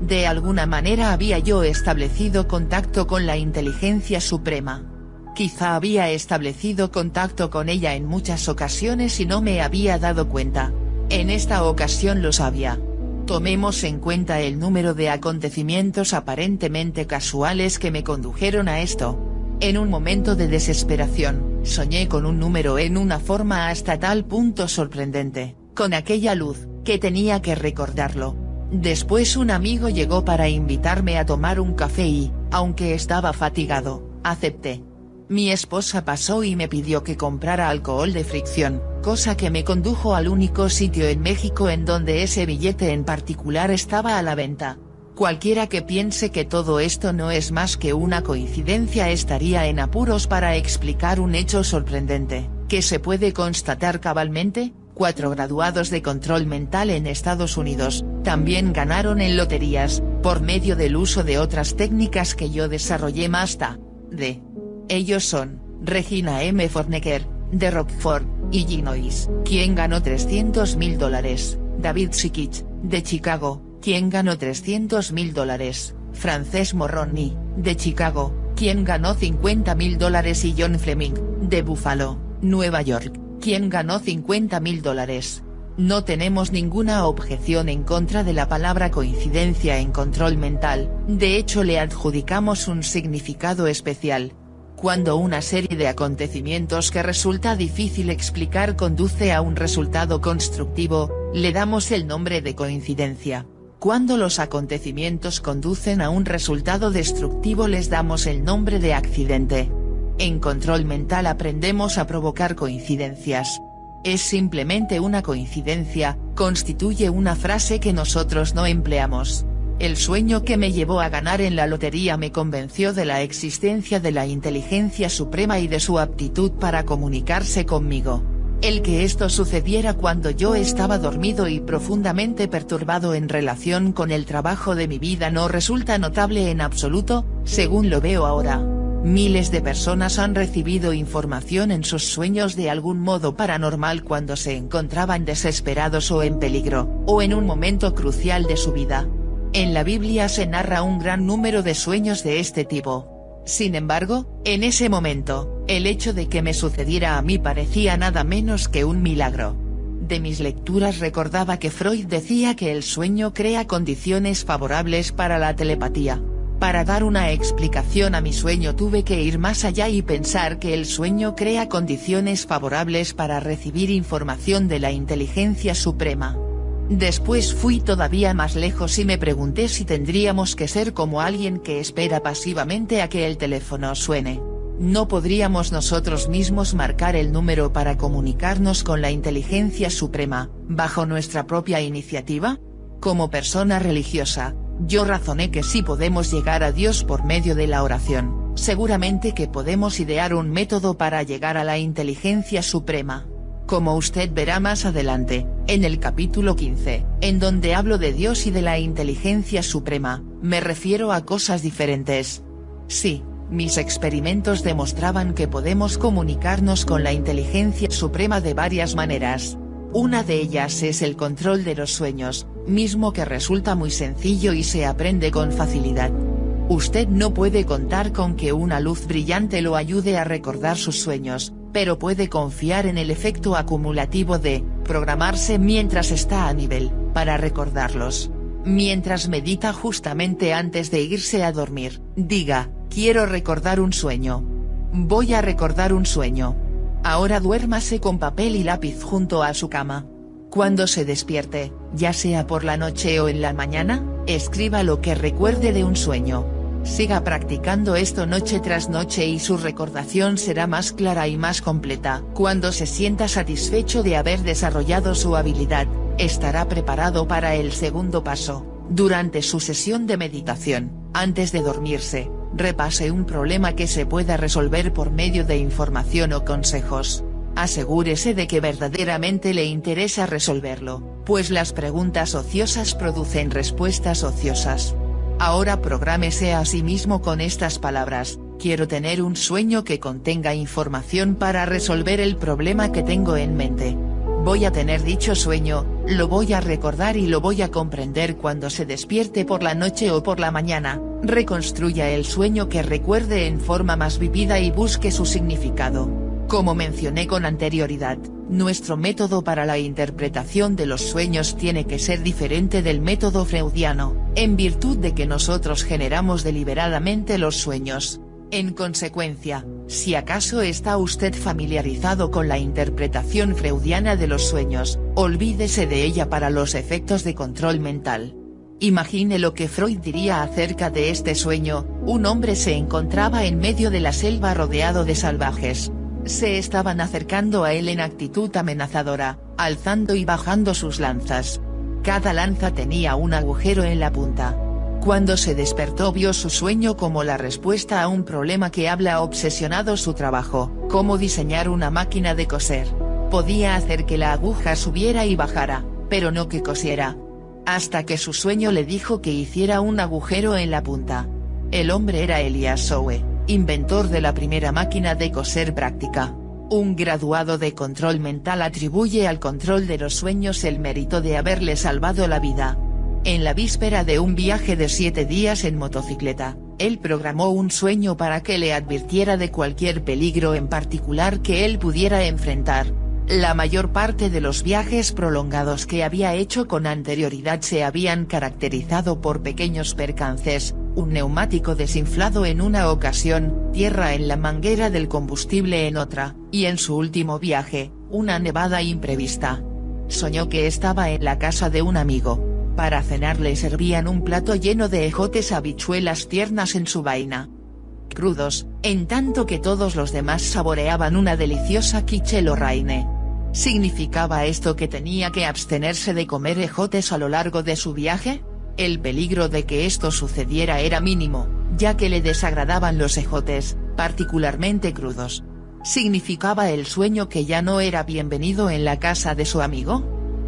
Speaker 1: De alguna manera había yo establecido contacto con la inteligencia suprema. Quizá había establecido contacto con ella en muchas ocasiones y no me había dado cuenta. En esta ocasión lo sabía. Tomemos en cuenta el número de acontecimientos aparentemente casuales que me condujeron a esto. En un momento de desesperación, soñé con un número en una forma hasta tal punto sorprendente, con aquella luz, que tenía que recordarlo. Después un amigo llegó para invitarme a tomar un café y, aunque estaba fatigado, acepté. Mi esposa pasó y me pidió que comprara alcohol de fricción, cosa que me condujo al único sitio en México en donde ese billete en particular estaba a la venta. Cualquiera que piense que todo esto no es más que una coincidencia estaría en apuros para explicar un hecho sorprendente, que se puede constatar cabalmente, cuatro graduados de control mental en Estados Unidos, también ganaron en loterías, por medio del uso de otras técnicas que yo desarrollé más tarde. Ellos son, Regina M. Fornecker, de Rockford, Illinois, quien ganó 300 mil dólares, David Sikich, de Chicago, quien ganó 300 mil dólares, Frances Morroni, de Chicago, quien ganó 50 mil dólares. Y John Fleming, de Buffalo, Nueva York, quien ganó 50 mil dólares. No tenemos ninguna objeción en contra de la palabra coincidencia en control mental, de hecho le adjudicamos un significado especial, cuando una serie de acontecimientos que resulta difícil explicar conduce a un resultado constructivo, le damos el nombre de coincidencia. Cuando los acontecimientos conducen a un resultado destructivo les damos el nombre de accidente. En control mental aprendemos a provocar coincidencias. Es simplemente una coincidencia, constituye una frase que nosotros no empleamos. El sueño que me llevó a ganar en la lotería me convenció de la existencia de la inteligencia suprema y de su aptitud para comunicarse conmigo. El que esto sucediera cuando yo estaba dormido y profundamente perturbado en relación con el trabajo de mi vida no resulta notable en absoluto, según lo veo ahora. Miles de personas han recibido información en sus sueños de algún modo paranormal cuando se encontraban desesperados o en peligro, o en un momento crucial de su vida. En la Biblia se narra un gran número de sueños de este tipo. Sin embargo, en ese momento, el hecho de que me sucediera a mí parecía nada menos que un milagro. De mis lecturas recordaba que Freud decía que el sueño crea condiciones favorables para la telepatía. Para dar una explicación a mi sueño tuve que ir más allá y pensar que el sueño crea condiciones favorables para recibir información de la inteligencia suprema. Después fui todavía más lejos y me pregunté si tendríamos que ser como alguien que espera pasivamente a que el teléfono suene. ¿No podríamos nosotros mismos marcar el número para comunicarnos con la inteligencia suprema, bajo nuestra propia iniciativa? Como persona religiosa, yo razoné que sí podemos llegar a Dios por medio de la oración, seguramente que podemos idear un método para llegar a la inteligencia suprema. Como usted verá más adelante, en el capítulo 15, en donde hablo de Dios y de la inteligencia suprema, me refiero a cosas diferentes. Sí, mis experimentos demostraban que podemos comunicarnos con la inteligencia suprema de varias maneras. Una de ellas es el control de los sueños, mismo que resulta muy sencillo y se aprende con facilidad. Usted no puede contar con que una luz brillante lo ayude a recordar sus sueños, pero puede confiar en el efecto acumulativo de, programarse mientras está a nivel, para recordarlos. Mientras medita justamente antes de irse a dormir, diga, quiero recordar un sueño. Voy a recordar un sueño. Ahora duérmase con papel y lápiz junto a su cama. Cuando se despierte, ya sea por la noche o en la mañana, escriba lo que recuerde de un sueño. Siga practicando esto noche tras noche y su recordación será más clara y más completa. Cuando se sienta satisfecho de haber desarrollado su habilidad, estará preparado para el segundo paso. Durante su sesión de meditación, antes de dormirse, repase un problema que se pueda resolver por medio de información o consejos. Asegúrese de que verdaderamente le interesa resolverlo, pues las preguntas ociosas producen respuestas ociosas. Ahora prográmese a sí mismo con estas palabras, quiero tener un sueño que contenga información para resolver el problema que tengo en mente. Voy a tener dicho sueño, lo voy a recordar y lo voy a comprender cuando se despierte por la noche o por la mañana, reconstruya el sueño que recuerde en forma más vivida y busque su significado. Como mencioné con anterioridad, nuestro método para la interpretación de los sueños tiene que ser diferente del método freudiano, en virtud de que nosotros generamos deliberadamente los sueños. En consecuencia, si acaso está usted familiarizado con la interpretación freudiana de los sueños, olvídese de ella para los efectos de control mental. Imagine lo que Freud diría acerca de este sueño, un hombre se encontraba en medio de la selva rodeado de salvajes, se estaban acercando a él en actitud amenazadora, alzando y bajando sus lanzas. Cada lanza tenía un agujero en la punta. Cuando se despertó vio su sueño como la respuesta a un problema que habla obsesionado su trabajo, cómo diseñar una máquina de coser. Podía hacer que la aguja subiera y bajara, pero no que cosiera. Hasta que su sueño le dijo que hiciera un agujero en la punta. El hombre era Elias Sowe inventor de la primera máquina de coser práctica. Un graduado de control mental atribuye al control de los sueños el mérito de haberle salvado la vida. En la víspera de un viaje de siete días en motocicleta, él programó un sueño para que le advirtiera de cualquier peligro en particular que él pudiera enfrentar. La mayor parte de los viajes prolongados que había hecho con anterioridad se habían caracterizado por pequeños percances, un neumático desinflado en una ocasión, tierra en la manguera del combustible en otra, y en su último viaje, una nevada imprevista. Soñó que estaba en la casa de un amigo. Para cenar le servían un plato lleno de ejotes habichuelas tiernas en su vaina. Crudos, en tanto que todos los demás saboreaban una deliciosa quichelo raine. ¿Significaba esto que tenía que abstenerse de comer ejotes a lo largo de su viaje? El peligro de que esto sucediera era mínimo, ya que le desagradaban los ejotes, particularmente crudos. ¿Significaba el sueño que ya no era bienvenido en la casa de su amigo?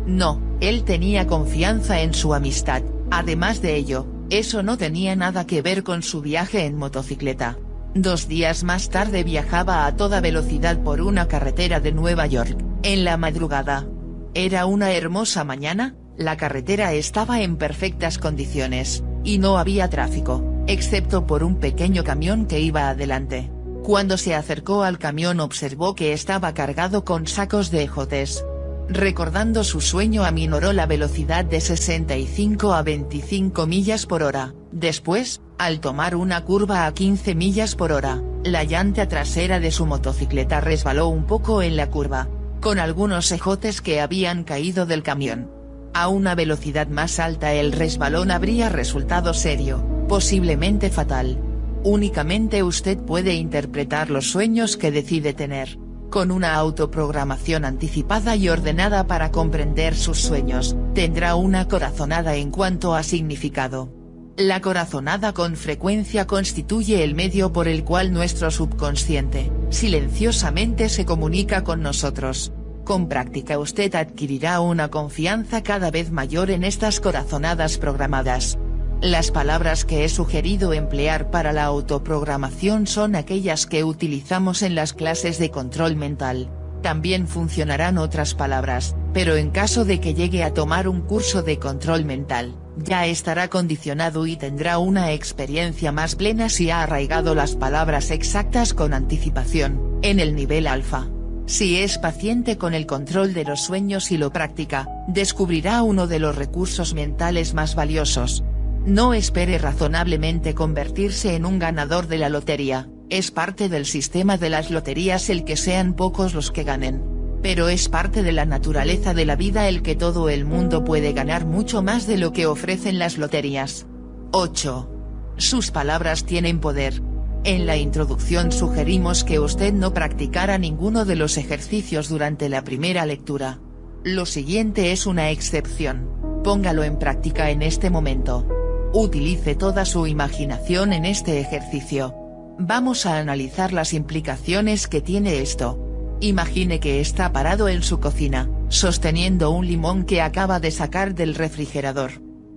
Speaker 1: No, él tenía confianza en su amistad, además de ello, eso no tenía nada que ver con su viaje en motocicleta. Dos días más tarde viajaba a toda velocidad por una carretera de Nueva York, en la madrugada. Era una hermosa mañana, la carretera estaba en perfectas condiciones, y no había tráfico, excepto por un pequeño camión que iba adelante. Cuando se acercó al camión observó que estaba cargado con sacos de ejotes. Recordando su sueño aminoró la velocidad de 65 a 25 millas por hora, después, al tomar una curva a 15 millas por hora, la llanta trasera de su motocicleta resbaló un poco en la curva, con algunos ejotes que habían caído del camión. A una velocidad más alta el resbalón habría resultado serio, posiblemente fatal. Únicamente usted puede interpretar los sueños que decide tener. Con una autoprogramación anticipada y ordenada para comprender sus sueños, tendrá una corazonada en cuanto a significado. La corazonada con frecuencia constituye el medio por el cual nuestro subconsciente, silenciosamente se comunica con nosotros. Con práctica usted adquirirá una confianza cada vez mayor en estas corazonadas programadas. Las palabras que he sugerido emplear para la autoprogramación son aquellas que utilizamos en las clases de control mental. También funcionarán otras palabras, pero en caso de que llegue a tomar un curso de control mental, ya estará condicionado y tendrá una experiencia más plena si ha arraigado las palabras exactas con anticipación, en el nivel alfa. Si es paciente con el control de los sueños y lo practica, descubrirá uno de los recursos mentales más valiosos. No espere razonablemente convertirse en un ganador de la lotería, es parte del sistema de las loterías el que sean pocos los que ganen. Pero es parte de la naturaleza de la vida el que todo el mundo puede ganar mucho más de lo que ofrecen las loterías. 8. Sus palabras tienen poder. En la introducción sugerimos que usted no practicara ninguno de los ejercicios durante la primera lectura. Lo siguiente es una excepción. Póngalo en práctica en este momento. Utilice toda su imaginación en este ejercicio. Vamos a analizar las implicaciones que tiene esto. Imagine que está parado en su cocina, sosteniendo un limón que acaba de sacar del refrigerador.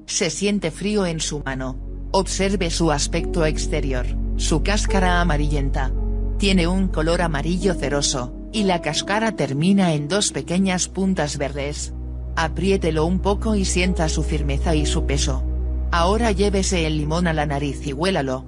Speaker 1: Se siente frío en su mano. Observe su aspecto exterior, su cáscara amarillenta. Tiene un color amarillo ceroso, y la cáscara termina en dos pequeñas puntas verdes. Apriételo un poco y sienta su firmeza y su peso. Ahora llévese el limón a la nariz y huélalo.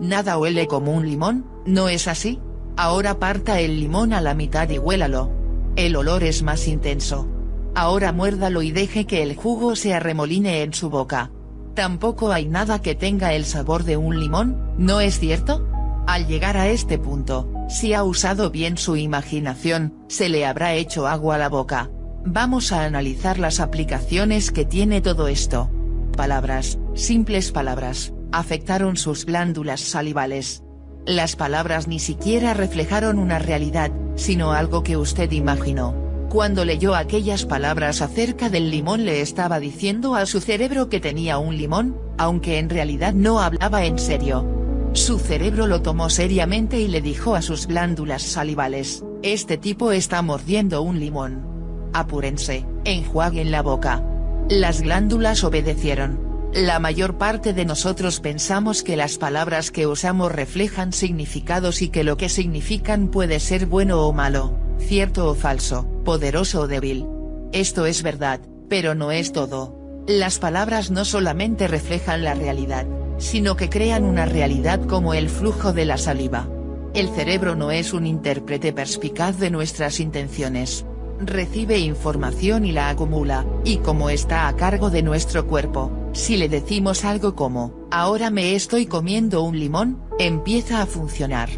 Speaker 1: Nada huele como un limón, ¿no es así? Ahora parta el limón a la mitad y huélalo. El olor es más intenso. Ahora muérdalo y deje que el jugo se arremoline en su boca. Tampoco hay nada que tenga el sabor de un limón, ¿no es cierto? Al llegar a este punto, si ha usado bien su imaginación, se le habrá hecho agua a la boca. Vamos a analizar las aplicaciones que tiene todo esto. Palabras, simples palabras afectaron sus glándulas salivales. Las palabras ni siquiera reflejaron una realidad, sino algo que usted imaginó. Cuando leyó aquellas palabras acerca del limón le estaba diciendo a su cerebro que tenía un limón, aunque en realidad no hablaba en serio. Su cerebro lo tomó seriamente y le dijo a sus glándulas salivales, este tipo está mordiendo un limón. Apúrense, enjuaguen la boca. Las glándulas obedecieron. La mayor parte de nosotros pensamos que las palabras que usamos reflejan significados y que lo que significan puede ser bueno o malo, cierto o falso, poderoso o débil. Esto es verdad, pero no es todo. Las palabras no solamente reflejan la realidad, sino que crean una realidad como el flujo de la saliva. El cerebro no es un intérprete perspicaz de nuestras intenciones. Recibe información y la acumula, y como está a cargo de nuestro cuerpo, si le decimos algo como, ahora me estoy comiendo un limón, empieza a funcionar.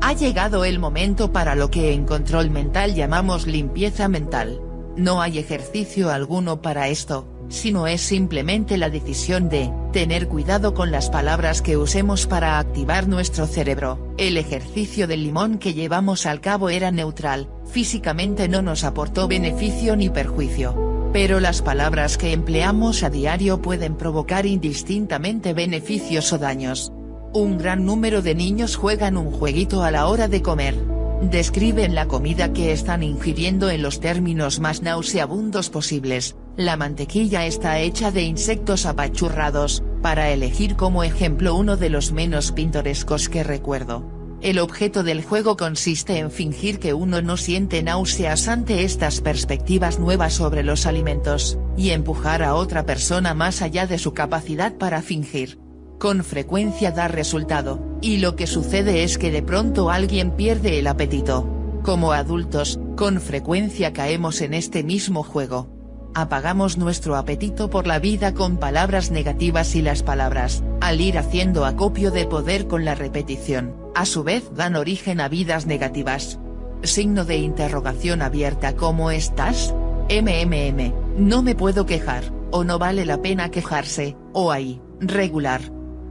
Speaker 1: Ha llegado el momento para lo que en control mental llamamos limpieza mental. No hay ejercicio alguno para esto, sino es simplemente la decisión de, tener cuidado con las palabras que usemos para activar nuestro cerebro. El ejercicio del limón que llevamos al cabo era neutral, físicamente no nos aportó beneficio ni perjuicio pero las palabras que empleamos a diario pueden provocar indistintamente beneficios o daños. Un gran número de niños juegan un jueguito a la hora de comer. Describen la comida que están ingiriendo en los términos más nauseabundos posibles, la mantequilla está hecha de insectos apachurrados, para elegir como ejemplo uno de los menos pintorescos que recuerdo. El objeto del juego consiste en fingir que uno no siente náuseas ante estas perspectivas nuevas sobre los alimentos, y empujar a otra persona más allá de su capacidad para fingir. Con frecuencia da resultado, y lo que sucede es que de pronto alguien pierde el apetito. Como adultos, con frecuencia caemos en este mismo juego. Apagamos nuestro apetito por la vida con palabras negativas y las palabras, al ir haciendo acopio de poder con la repetición a su vez dan origen a vidas negativas. Signo de interrogación abierta ¿Cómo estás? MMM, no me puedo quejar, o no vale la pena quejarse, o ahí, regular.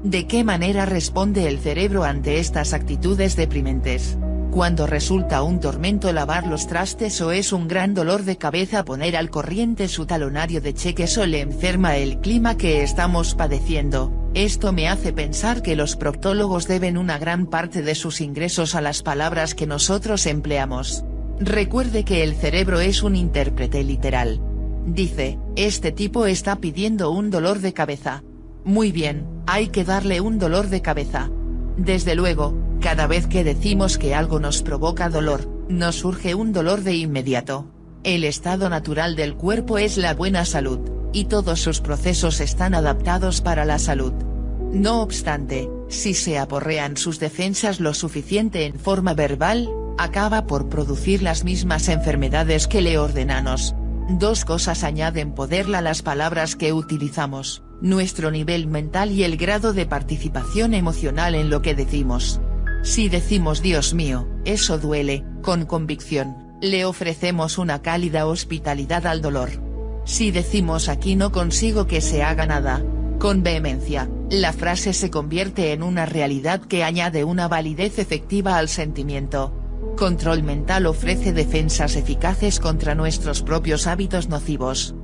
Speaker 1: ¿De qué manera responde el cerebro ante estas actitudes deprimentes? Cuando resulta un tormento lavar los trastes o es un gran dolor de cabeza poner al corriente su talonario de cheques o le enferma el clima que estamos padeciendo, esto me hace pensar que los proctólogos deben una gran parte de sus ingresos a las palabras que nosotros empleamos. Recuerde que el cerebro es un intérprete literal. Dice, este tipo está pidiendo un dolor de cabeza. Muy bien, hay que darle un dolor de cabeza. Desde luego, cada vez que decimos que algo nos provoca dolor, nos surge un dolor de inmediato. El estado natural del cuerpo es la buena salud, y todos sus procesos están adaptados para la salud. No obstante, si se aporrean sus defensas lo suficiente en forma verbal, acaba por producir las mismas enfermedades que le ordenamos. Dos cosas añaden poder a las palabras que utilizamos, nuestro nivel mental y el grado de participación emocional en lo que decimos. Si decimos Dios mío, eso duele, con convicción, le ofrecemos una cálida hospitalidad al dolor. Si decimos aquí no consigo que se haga nada, con vehemencia, la frase se convierte en una realidad que añade una validez efectiva al sentimiento. Control mental ofrece defensas eficaces contra nuestros propios hábitos nocivos.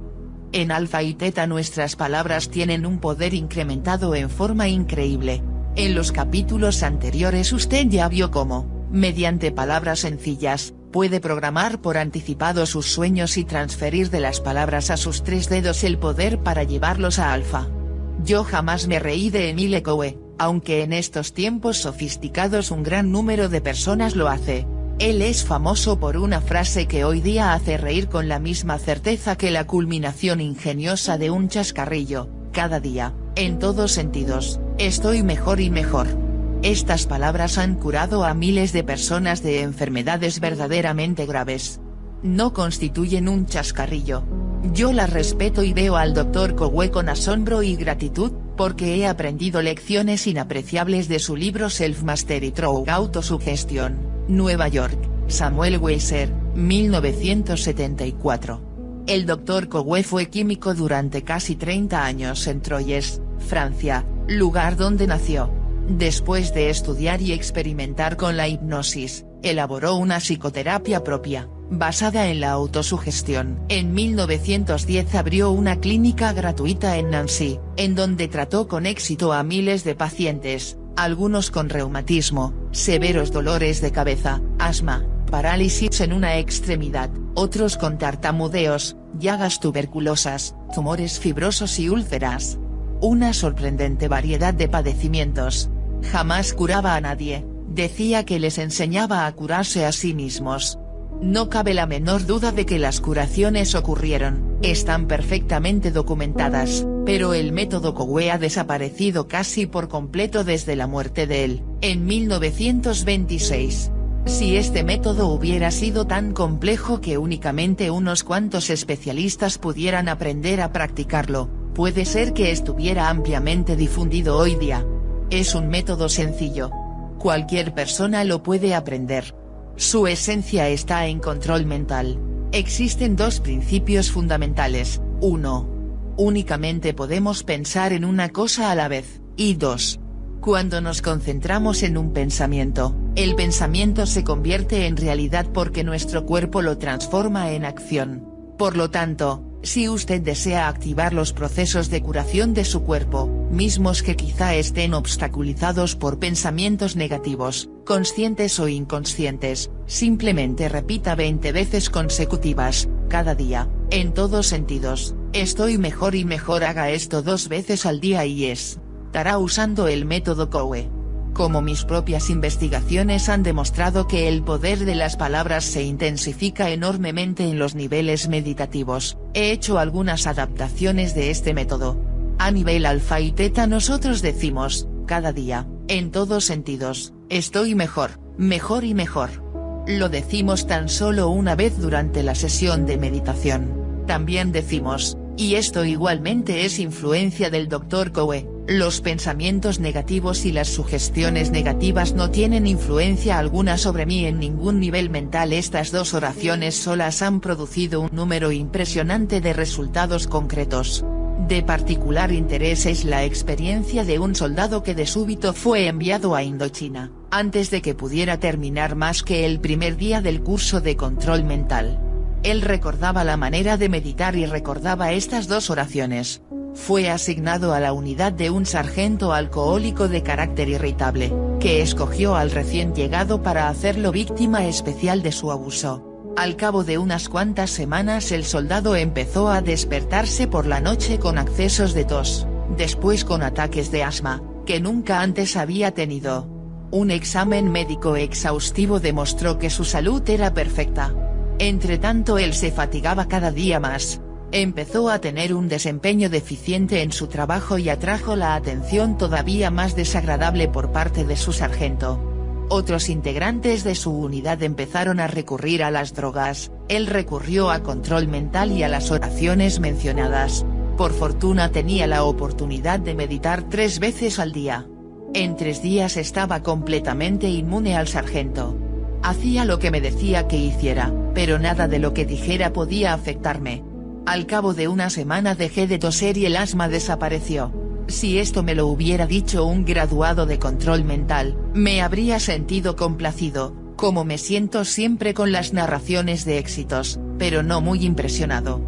Speaker 1: En alfa y teta nuestras palabras tienen un poder incrementado en forma increíble. En los capítulos anteriores usted ya vio cómo, mediante palabras sencillas, puede programar por anticipado sus sueños y transferir de las palabras a sus tres dedos el poder para llevarlos a alfa. Yo jamás me reí de Emile Coe, aunque en estos tiempos sofisticados un gran número de personas lo hace. Él es famoso por una frase que hoy día hace reír con la misma certeza que la culminación ingeniosa de un chascarrillo, cada día, en todos sentidos, estoy mejor y mejor. Estas palabras han curado a miles de personas de enfermedades verdaderamente graves. No constituyen un chascarrillo. Yo las respeto y veo al Dr. Cowe con asombro y gratitud, porque he aprendido lecciones inapreciables de su libro Self Mastery Through Autosuggestion, Nueva York, Samuel Weiser, 1974. El Dr. Cowe fue químico durante casi 30 años en Troyes, Francia, lugar donde nació. Después de estudiar y experimentar con la hipnosis, elaboró una psicoterapia propia, basada en la autosugestión. En 1910 abrió una clínica gratuita en Nancy, en donde trató con éxito a miles de pacientes, algunos con reumatismo, severos dolores de cabeza, asma, parálisis en una extremidad, otros con tartamudeos, llagas tuberculosas, tumores fibrosos y úlceras. Una sorprendente variedad de padecimientos. Jamás curaba a nadie, decía que les enseñaba a curarse a sí mismos. No cabe la menor duda de que las curaciones ocurrieron, están perfectamente documentadas, pero el método Cowe ha desaparecido casi por completo desde la muerte de él, en 1926. Si este método hubiera sido tan complejo que únicamente unos cuantos especialistas pudieran aprender a practicarlo, puede ser que estuviera ampliamente difundido hoy día. Es un método sencillo. Cualquier persona lo puede aprender. Su esencia está en control mental. Existen dos principios fundamentales, 1. Únicamente podemos pensar en una cosa a la vez, y 2. Cuando nos concentramos en un pensamiento, el pensamiento se convierte en realidad porque nuestro cuerpo lo transforma en acción. Por lo tanto, si usted desea activar los procesos de curación de su cuerpo, mismos que quizá estén obstaculizados por pensamientos negativos, conscientes o inconscientes, simplemente repita 20 veces consecutivas, cada día, en todos sentidos, estoy mejor y mejor haga esto dos veces al día y es. Estará usando el método Cowe. Como mis propias investigaciones han demostrado que el poder de las palabras se intensifica enormemente en los niveles meditativos, he hecho algunas adaptaciones de este método. A nivel alfa y teta nosotros decimos, cada día, en todos sentidos, estoy mejor, mejor y mejor. Lo decimos tan solo una vez durante la sesión de meditación. También decimos, y esto igualmente es influencia del Dr. Cowe, los pensamientos negativos y las sugestiones negativas no tienen influencia alguna sobre mí en ningún nivel mental. Estas dos oraciones solas han producido un número impresionante de resultados concretos. De particular interés es la experiencia de un soldado que de súbito fue enviado a Indochina antes de que pudiera terminar más que el primer día del curso de control mental. Él recordaba la manera de meditar y recordaba estas dos oraciones. Fue asignado a la unidad de un sargento alcohólico de carácter irritable, que escogió al recién llegado para hacerlo víctima especial de su abuso. Al cabo de unas cuantas semanas el soldado empezó a despertarse por la noche con accesos de tos, después con ataques de asma, que nunca antes había tenido. Un examen médico exhaustivo demostró que su salud era perfecta. Entre tanto él se fatigaba cada día más. Empezó a tener un desempeño deficiente en su trabajo y atrajo la atención todavía más desagradable por parte de su sargento. Otros integrantes de su unidad empezaron a recurrir a las drogas, él recurrió a control mental y a las oraciones mencionadas. Por fortuna tenía la oportunidad de meditar tres veces al día. En tres días estaba completamente inmune al sargento. Hacía lo que me decía que hiciera, pero nada de lo que dijera podía afectarme. Al cabo de una semana dejé de toser y el asma desapareció. Si esto me lo hubiera dicho un graduado de control mental, me habría sentido complacido, como me siento siempre con las narraciones de éxitos, pero no muy impresionado.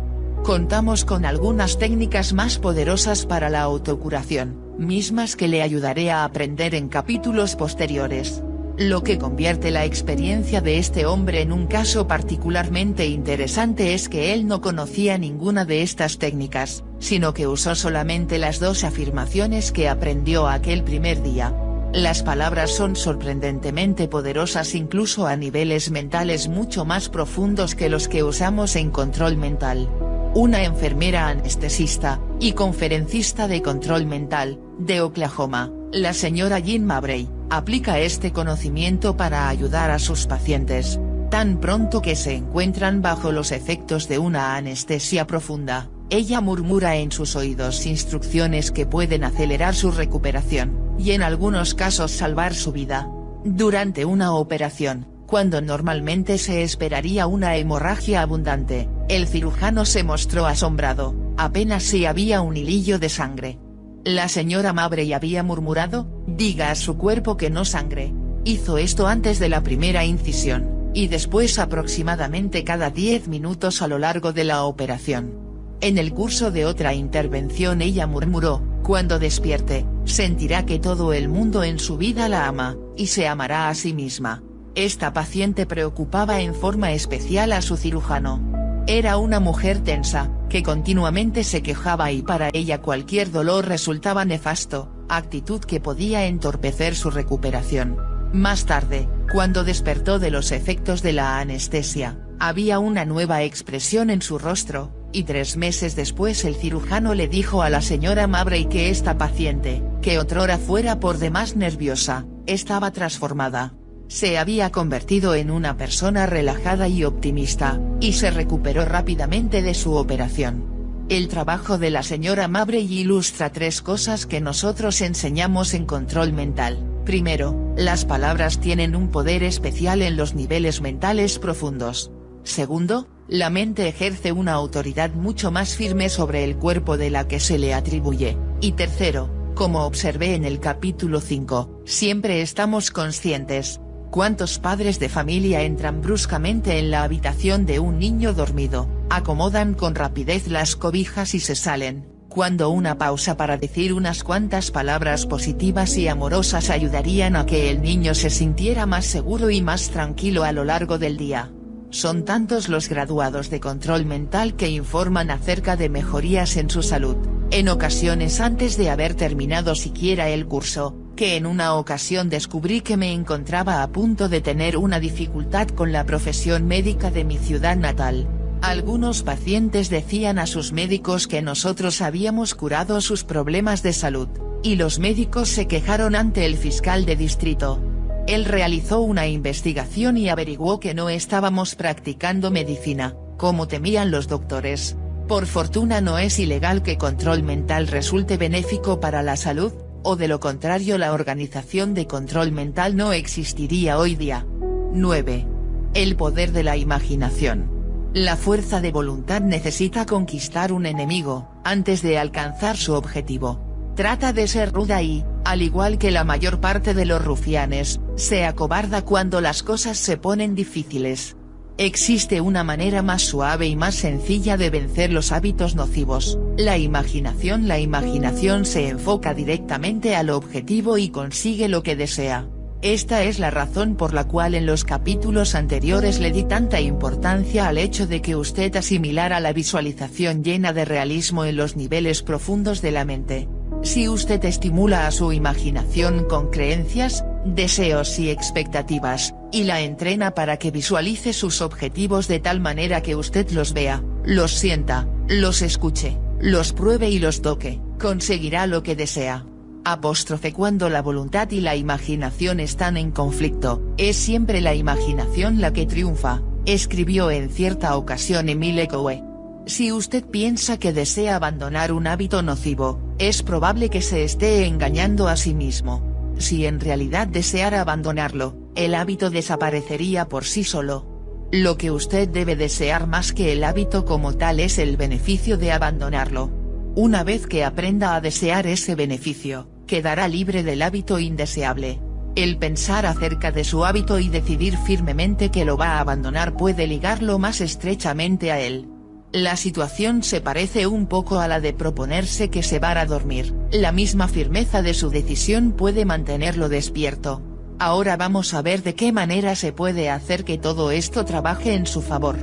Speaker 1: Contamos con algunas técnicas más poderosas para la autocuración, mismas que le ayudaré a aprender en capítulos posteriores. Lo que convierte la experiencia de este hombre en un caso particularmente interesante es que él no conocía ninguna de estas técnicas, sino que usó solamente las dos afirmaciones que aprendió aquel primer día. Las palabras son sorprendentemente poderosas incluso a niveles mentales mucho más profundos que los que usamos en control mental. Una enfermera anestesista, y conferencista de control mental, de Oklahoma, la señora Jean Mabray, aplica este conocimiento para ayudar a sus pacientes, tan pronto que se encuentran bajo los efectos de una anestesia profunda, ella murmura en sus oídos instrucciones que pueden acelerar su recuperación, y en algunos casos salvar su vida. Durante una operación, cuando normalmente se esperaría una hemorragia abundante, el cirujano se mostró asombrado, apenas si había un hilillo de sangre, la señora Mabrey había murmurado, diga a su cuerpo que no sangre. Hizo esto antes de la primera incisión, y después aproximadamente cada 10 minutos a lo largo de la operación. En el curso de otra intervención ella murmuró, cuando despierte, sentirá que todo el mundo en su vida la ama, y se amará a sí misma. Esta paciente preocupaba en forma especial a su cirujano. Era una mujer tensa, que continuamente se quejaba y para ella cualquier dolor resultaba nefasto, actitud que podía entorpecer su recuperación. Más tarde, cuando despertó de los efectos de la anestesia, había una nueva expresión en su rostro, y tres meses después el cirujano le dijo a la señora Mabrey que esta paciente, que otrora fuera por demás nerviosa, estaba transformada se había convertido en una persona relajada y optimista, y se recuperó rápidamente de su operación. El trabajo de la señora Mabrey ilustra tres cosas que nosotros enseñamos en control mental. Primero, las palabras tienen un poder especial en los niveles mentales profundos. Segundo, la mente ejerce una autoridad mucho más firme sobre el cuerpo de la que se le atribuye. Y tercero, como observé en el capítulo 5, siempre estamos conscientes, ¿Cuántos padres de familia entran bruscamente en la habitación de un niño dormido, acomodan con rapidez las cobijas y se salen, cuando una pausa para decir unas cuantas palabras positivas y amorosas ayudarían a que el niño se sintiera más seguro y más tranquilo a lo largo del día? Son tantos los graduados de control mental que informan acerca de mejorías en su salud, en ocasiones antes de haber terminado siquiera el curso, que en una ocasión descubrí que me encontraba a punto de tener una dificultad con la profesión médica de mi ciudad natal. Algunos pacientes decían a sus médicos que nosotros habíamos curado sus problemas de salud, y los médicos se quejaron ante el fiscal de distrito. Él realizó una investigación y averiguó que no estábamos practicando medicina, como temían los doctores. Por fortuna no es ilegal que control mental resulte benéfico para la salud, o de lo contrario la organización de control mental no existiría hoy día. 9. El poder de la imaginación. La fuerza de voluntad necesita conquistar un enemigo, antes de alcanzar su objetivo. Trata de ser ruda y, Al igual que la mayor parte de los rufianes, se acobarda cuando las cosas se ponen difíciles. Existe una manera más suave y más sencilla de vencer los hábitos nocivos, la imaginación La imaginación se enfoca directamente al objetivo y consigue lo que desea. Esta es la razón por la cual en los capítulos anteriores le di tanta importancia al hecho de que usted asimilara la visualización llena de realismo en los niveles profundos de la mente. Si usted estimula a su imaginación con creencias, deseos y expectativas, y la entrena para que visualice sus objetivos de tal manera que usted los vea, los sienta, los escuche, los pruebe y los toque, conseguirá lo que desea. Apóstrofe cuando la voluntad y la imaginación están en conflicto, es siempre la imaginación la que triunfa, escribió en cierta ocasión Emile Coe. Si usted piensa que desea abandonar un hábito nocivo, es probable que se esté engañando a sí mismo. Si en realidad deseara abandonarlo, el hábito desaparecería por sí solo. Lo que usted debe desear más que el hábito como tal es el beneficio de abandonarlo. Una vez que aprenda a desear ese beneficio, quedará libre del hábito indeseable. El pensar acerca de su hábito y decidir firmemente que lo va a abandonar puede ligarlo más estrechamente a él. La situación se parece un poco a la de proponerse que se va a dormir, la misma firmeza de su decisión puede mantenerlo despierto. Ahora vamos a ver de qué manera se puede hacer que todo esto trabaje en su favor.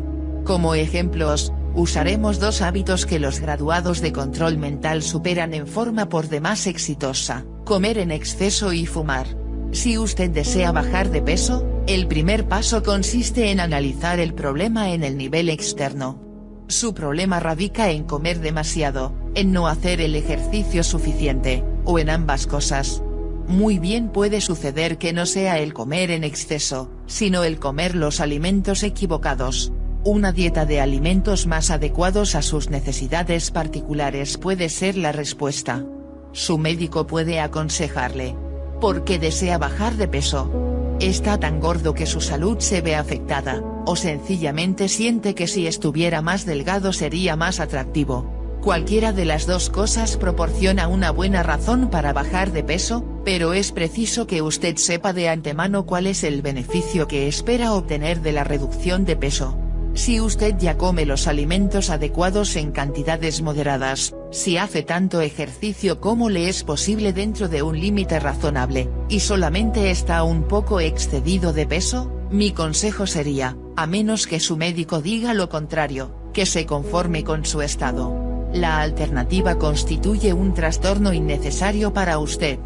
Speaker 1: Como ejemplos, usaremos dos hábitos que los graduados de control mental superan en forma por demás exitosa, comer en exceso y fumar. Si usted desea bajar de peso, el primer paso consiste en analizar el problema en el nivel externo. Su problema radica en comer demasiado, en no hacer el ejercicio suficiente, o en ambas cosas. Muy bien puede suceder que no sea el comer en exceso, sino el comer los alimentos equivocados. Una dieta de alimentos más adecuados a sus necesidades particulares puede ser la respuesta. Su médico puede aconsejarle. ¿Por qué desea bajar de peso? Está tan gordo que su salud se ve afectada, o sencillamente siente que si estuviera más delgado sería más atractivo. Cualquiera de las dos cosas proporciona una buena razón para bajar de peso, pero es preciso que usted sepa de antemano cuál es el beneficio que espera obtener de la reducción de peso. Si usted ya come los alimentos adecuados en cantidades moderadas, si hace tanto ejercicio como le es posible dentro de un límite razonable, y solamente está un poco excedido de peso, mi consejo sería, a menos que su médico diga lo contrario, que se conforme con su estado. La alternativa constituye un trastorno innecesario para usted.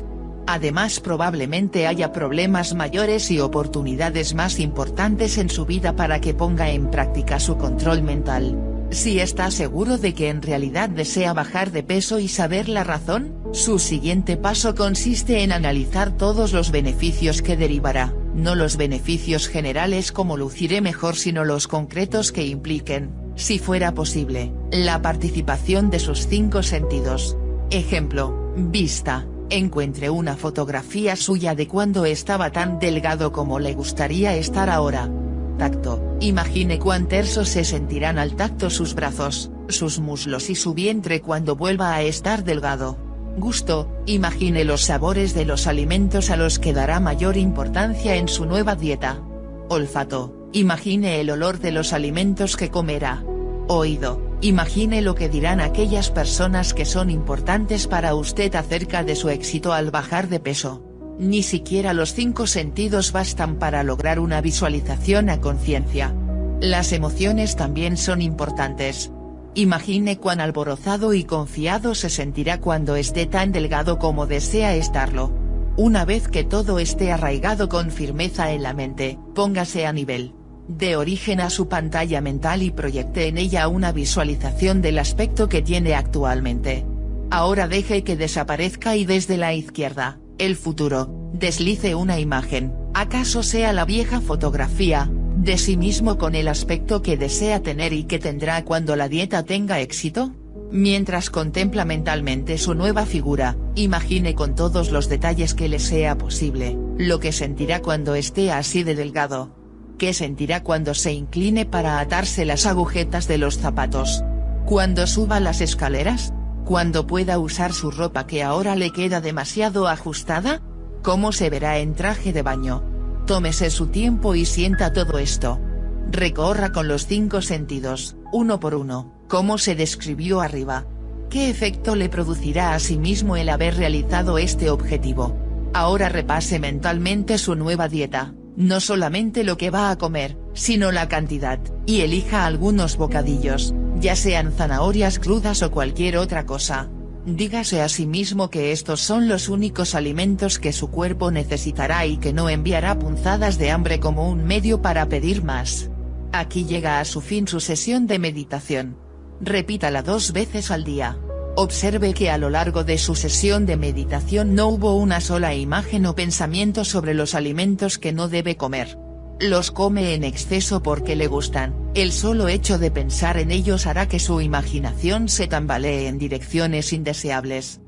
Speaker 1: Además probablemente haya problemas mayores y oportunidades más importantes en su vida para que ponga en práctica su control mental. Si está seguro de que en realidad desea bajar de peso y saber la razón, su siguiente paso consiste en analizar todos los beneficios que derivará, no los beneficios generales como luciré mejor sino los concretos que impliquen, si fuera posible, la participación de sus cinco sentidos. Ejemplo, vista, encuentre una fotografía suya de cuando estaba tan delgado como le gustaría estar ahora. Tacto, imagine cuán tersos se sentirán al tacto sus brazos, sus muslos y su vientre cuando vuelva a estar delgado. Gusto, imagine los sabores de los alimentos a los que dará mayor importancia en su nueva dieta. Olfato, imagine el olor de los alimentos que comerá. Oído, Imagine lo que dirán aquellas personas que son importantes para usted acerca de su éxito al bajar de peso. Ni siquiera los cinco sentidos bastan para lograr una visualización a conciencia. Las emociones también son importantes. Imagine cuán alborozado y confiado se sentirá cuando esté tan delgado como desea estarlo. Una vez que todo esté arraigado con firmeza en la mente, póngase a nivel de origen a su pantalla mental y proyecte en ella una visualización del aspecto que tiene actualmente. Ahora deje que desaparezca y desde la izquierda, el futuro, deslice una imagen, acaso sea la vieja fotografía, de sí mismo con el aspecto que desea tener y que tendrá cuando la dieta tenga éxito? Mientras contempla mentalmente su nueva figura, imagine con todos los detalles que le sea posible, lo que sentirá cuando esté así de delgado, ¿Qué sentirá cuando se incline para atarse las agujetas de los zapatos? ¿Cuando suba las escaleras? Cuando pueda usar su ropa que ahora le queda demasiado ajustada? ¿Cómo se verá en traje de baño? Tómese su tiempo y sienta todo esto. Recorra con los cinco sentidos, uno por uno, como se describió arriba. ¿Qué efecto le producirá a sí mismo el haber realizado este objetivo? Ahora repase mentalmente su nueva dieta, no solamente lo que va a comer, sino la cantidad, y elija algunos bocadillos, ya sean zanahorias crudas o cualquier otra cosa. Dígase a sí mismo que estos son los únicos alimentos que su cuerpo necesitará y que no enviará punzadas de hambre como un medio para pedir más. Aquí llega a su fin su sesión de meditación. Repítala dos veces al día. Observe que a lo largo de su sesión de meditación no hubo una sola imagen o pensamiento sobre los alimentos que no debe comer. Los come en exceso porque le gustan, el solo hecho de pensar en ellos hará que su imaginación se tambalee en direcciones indeseables.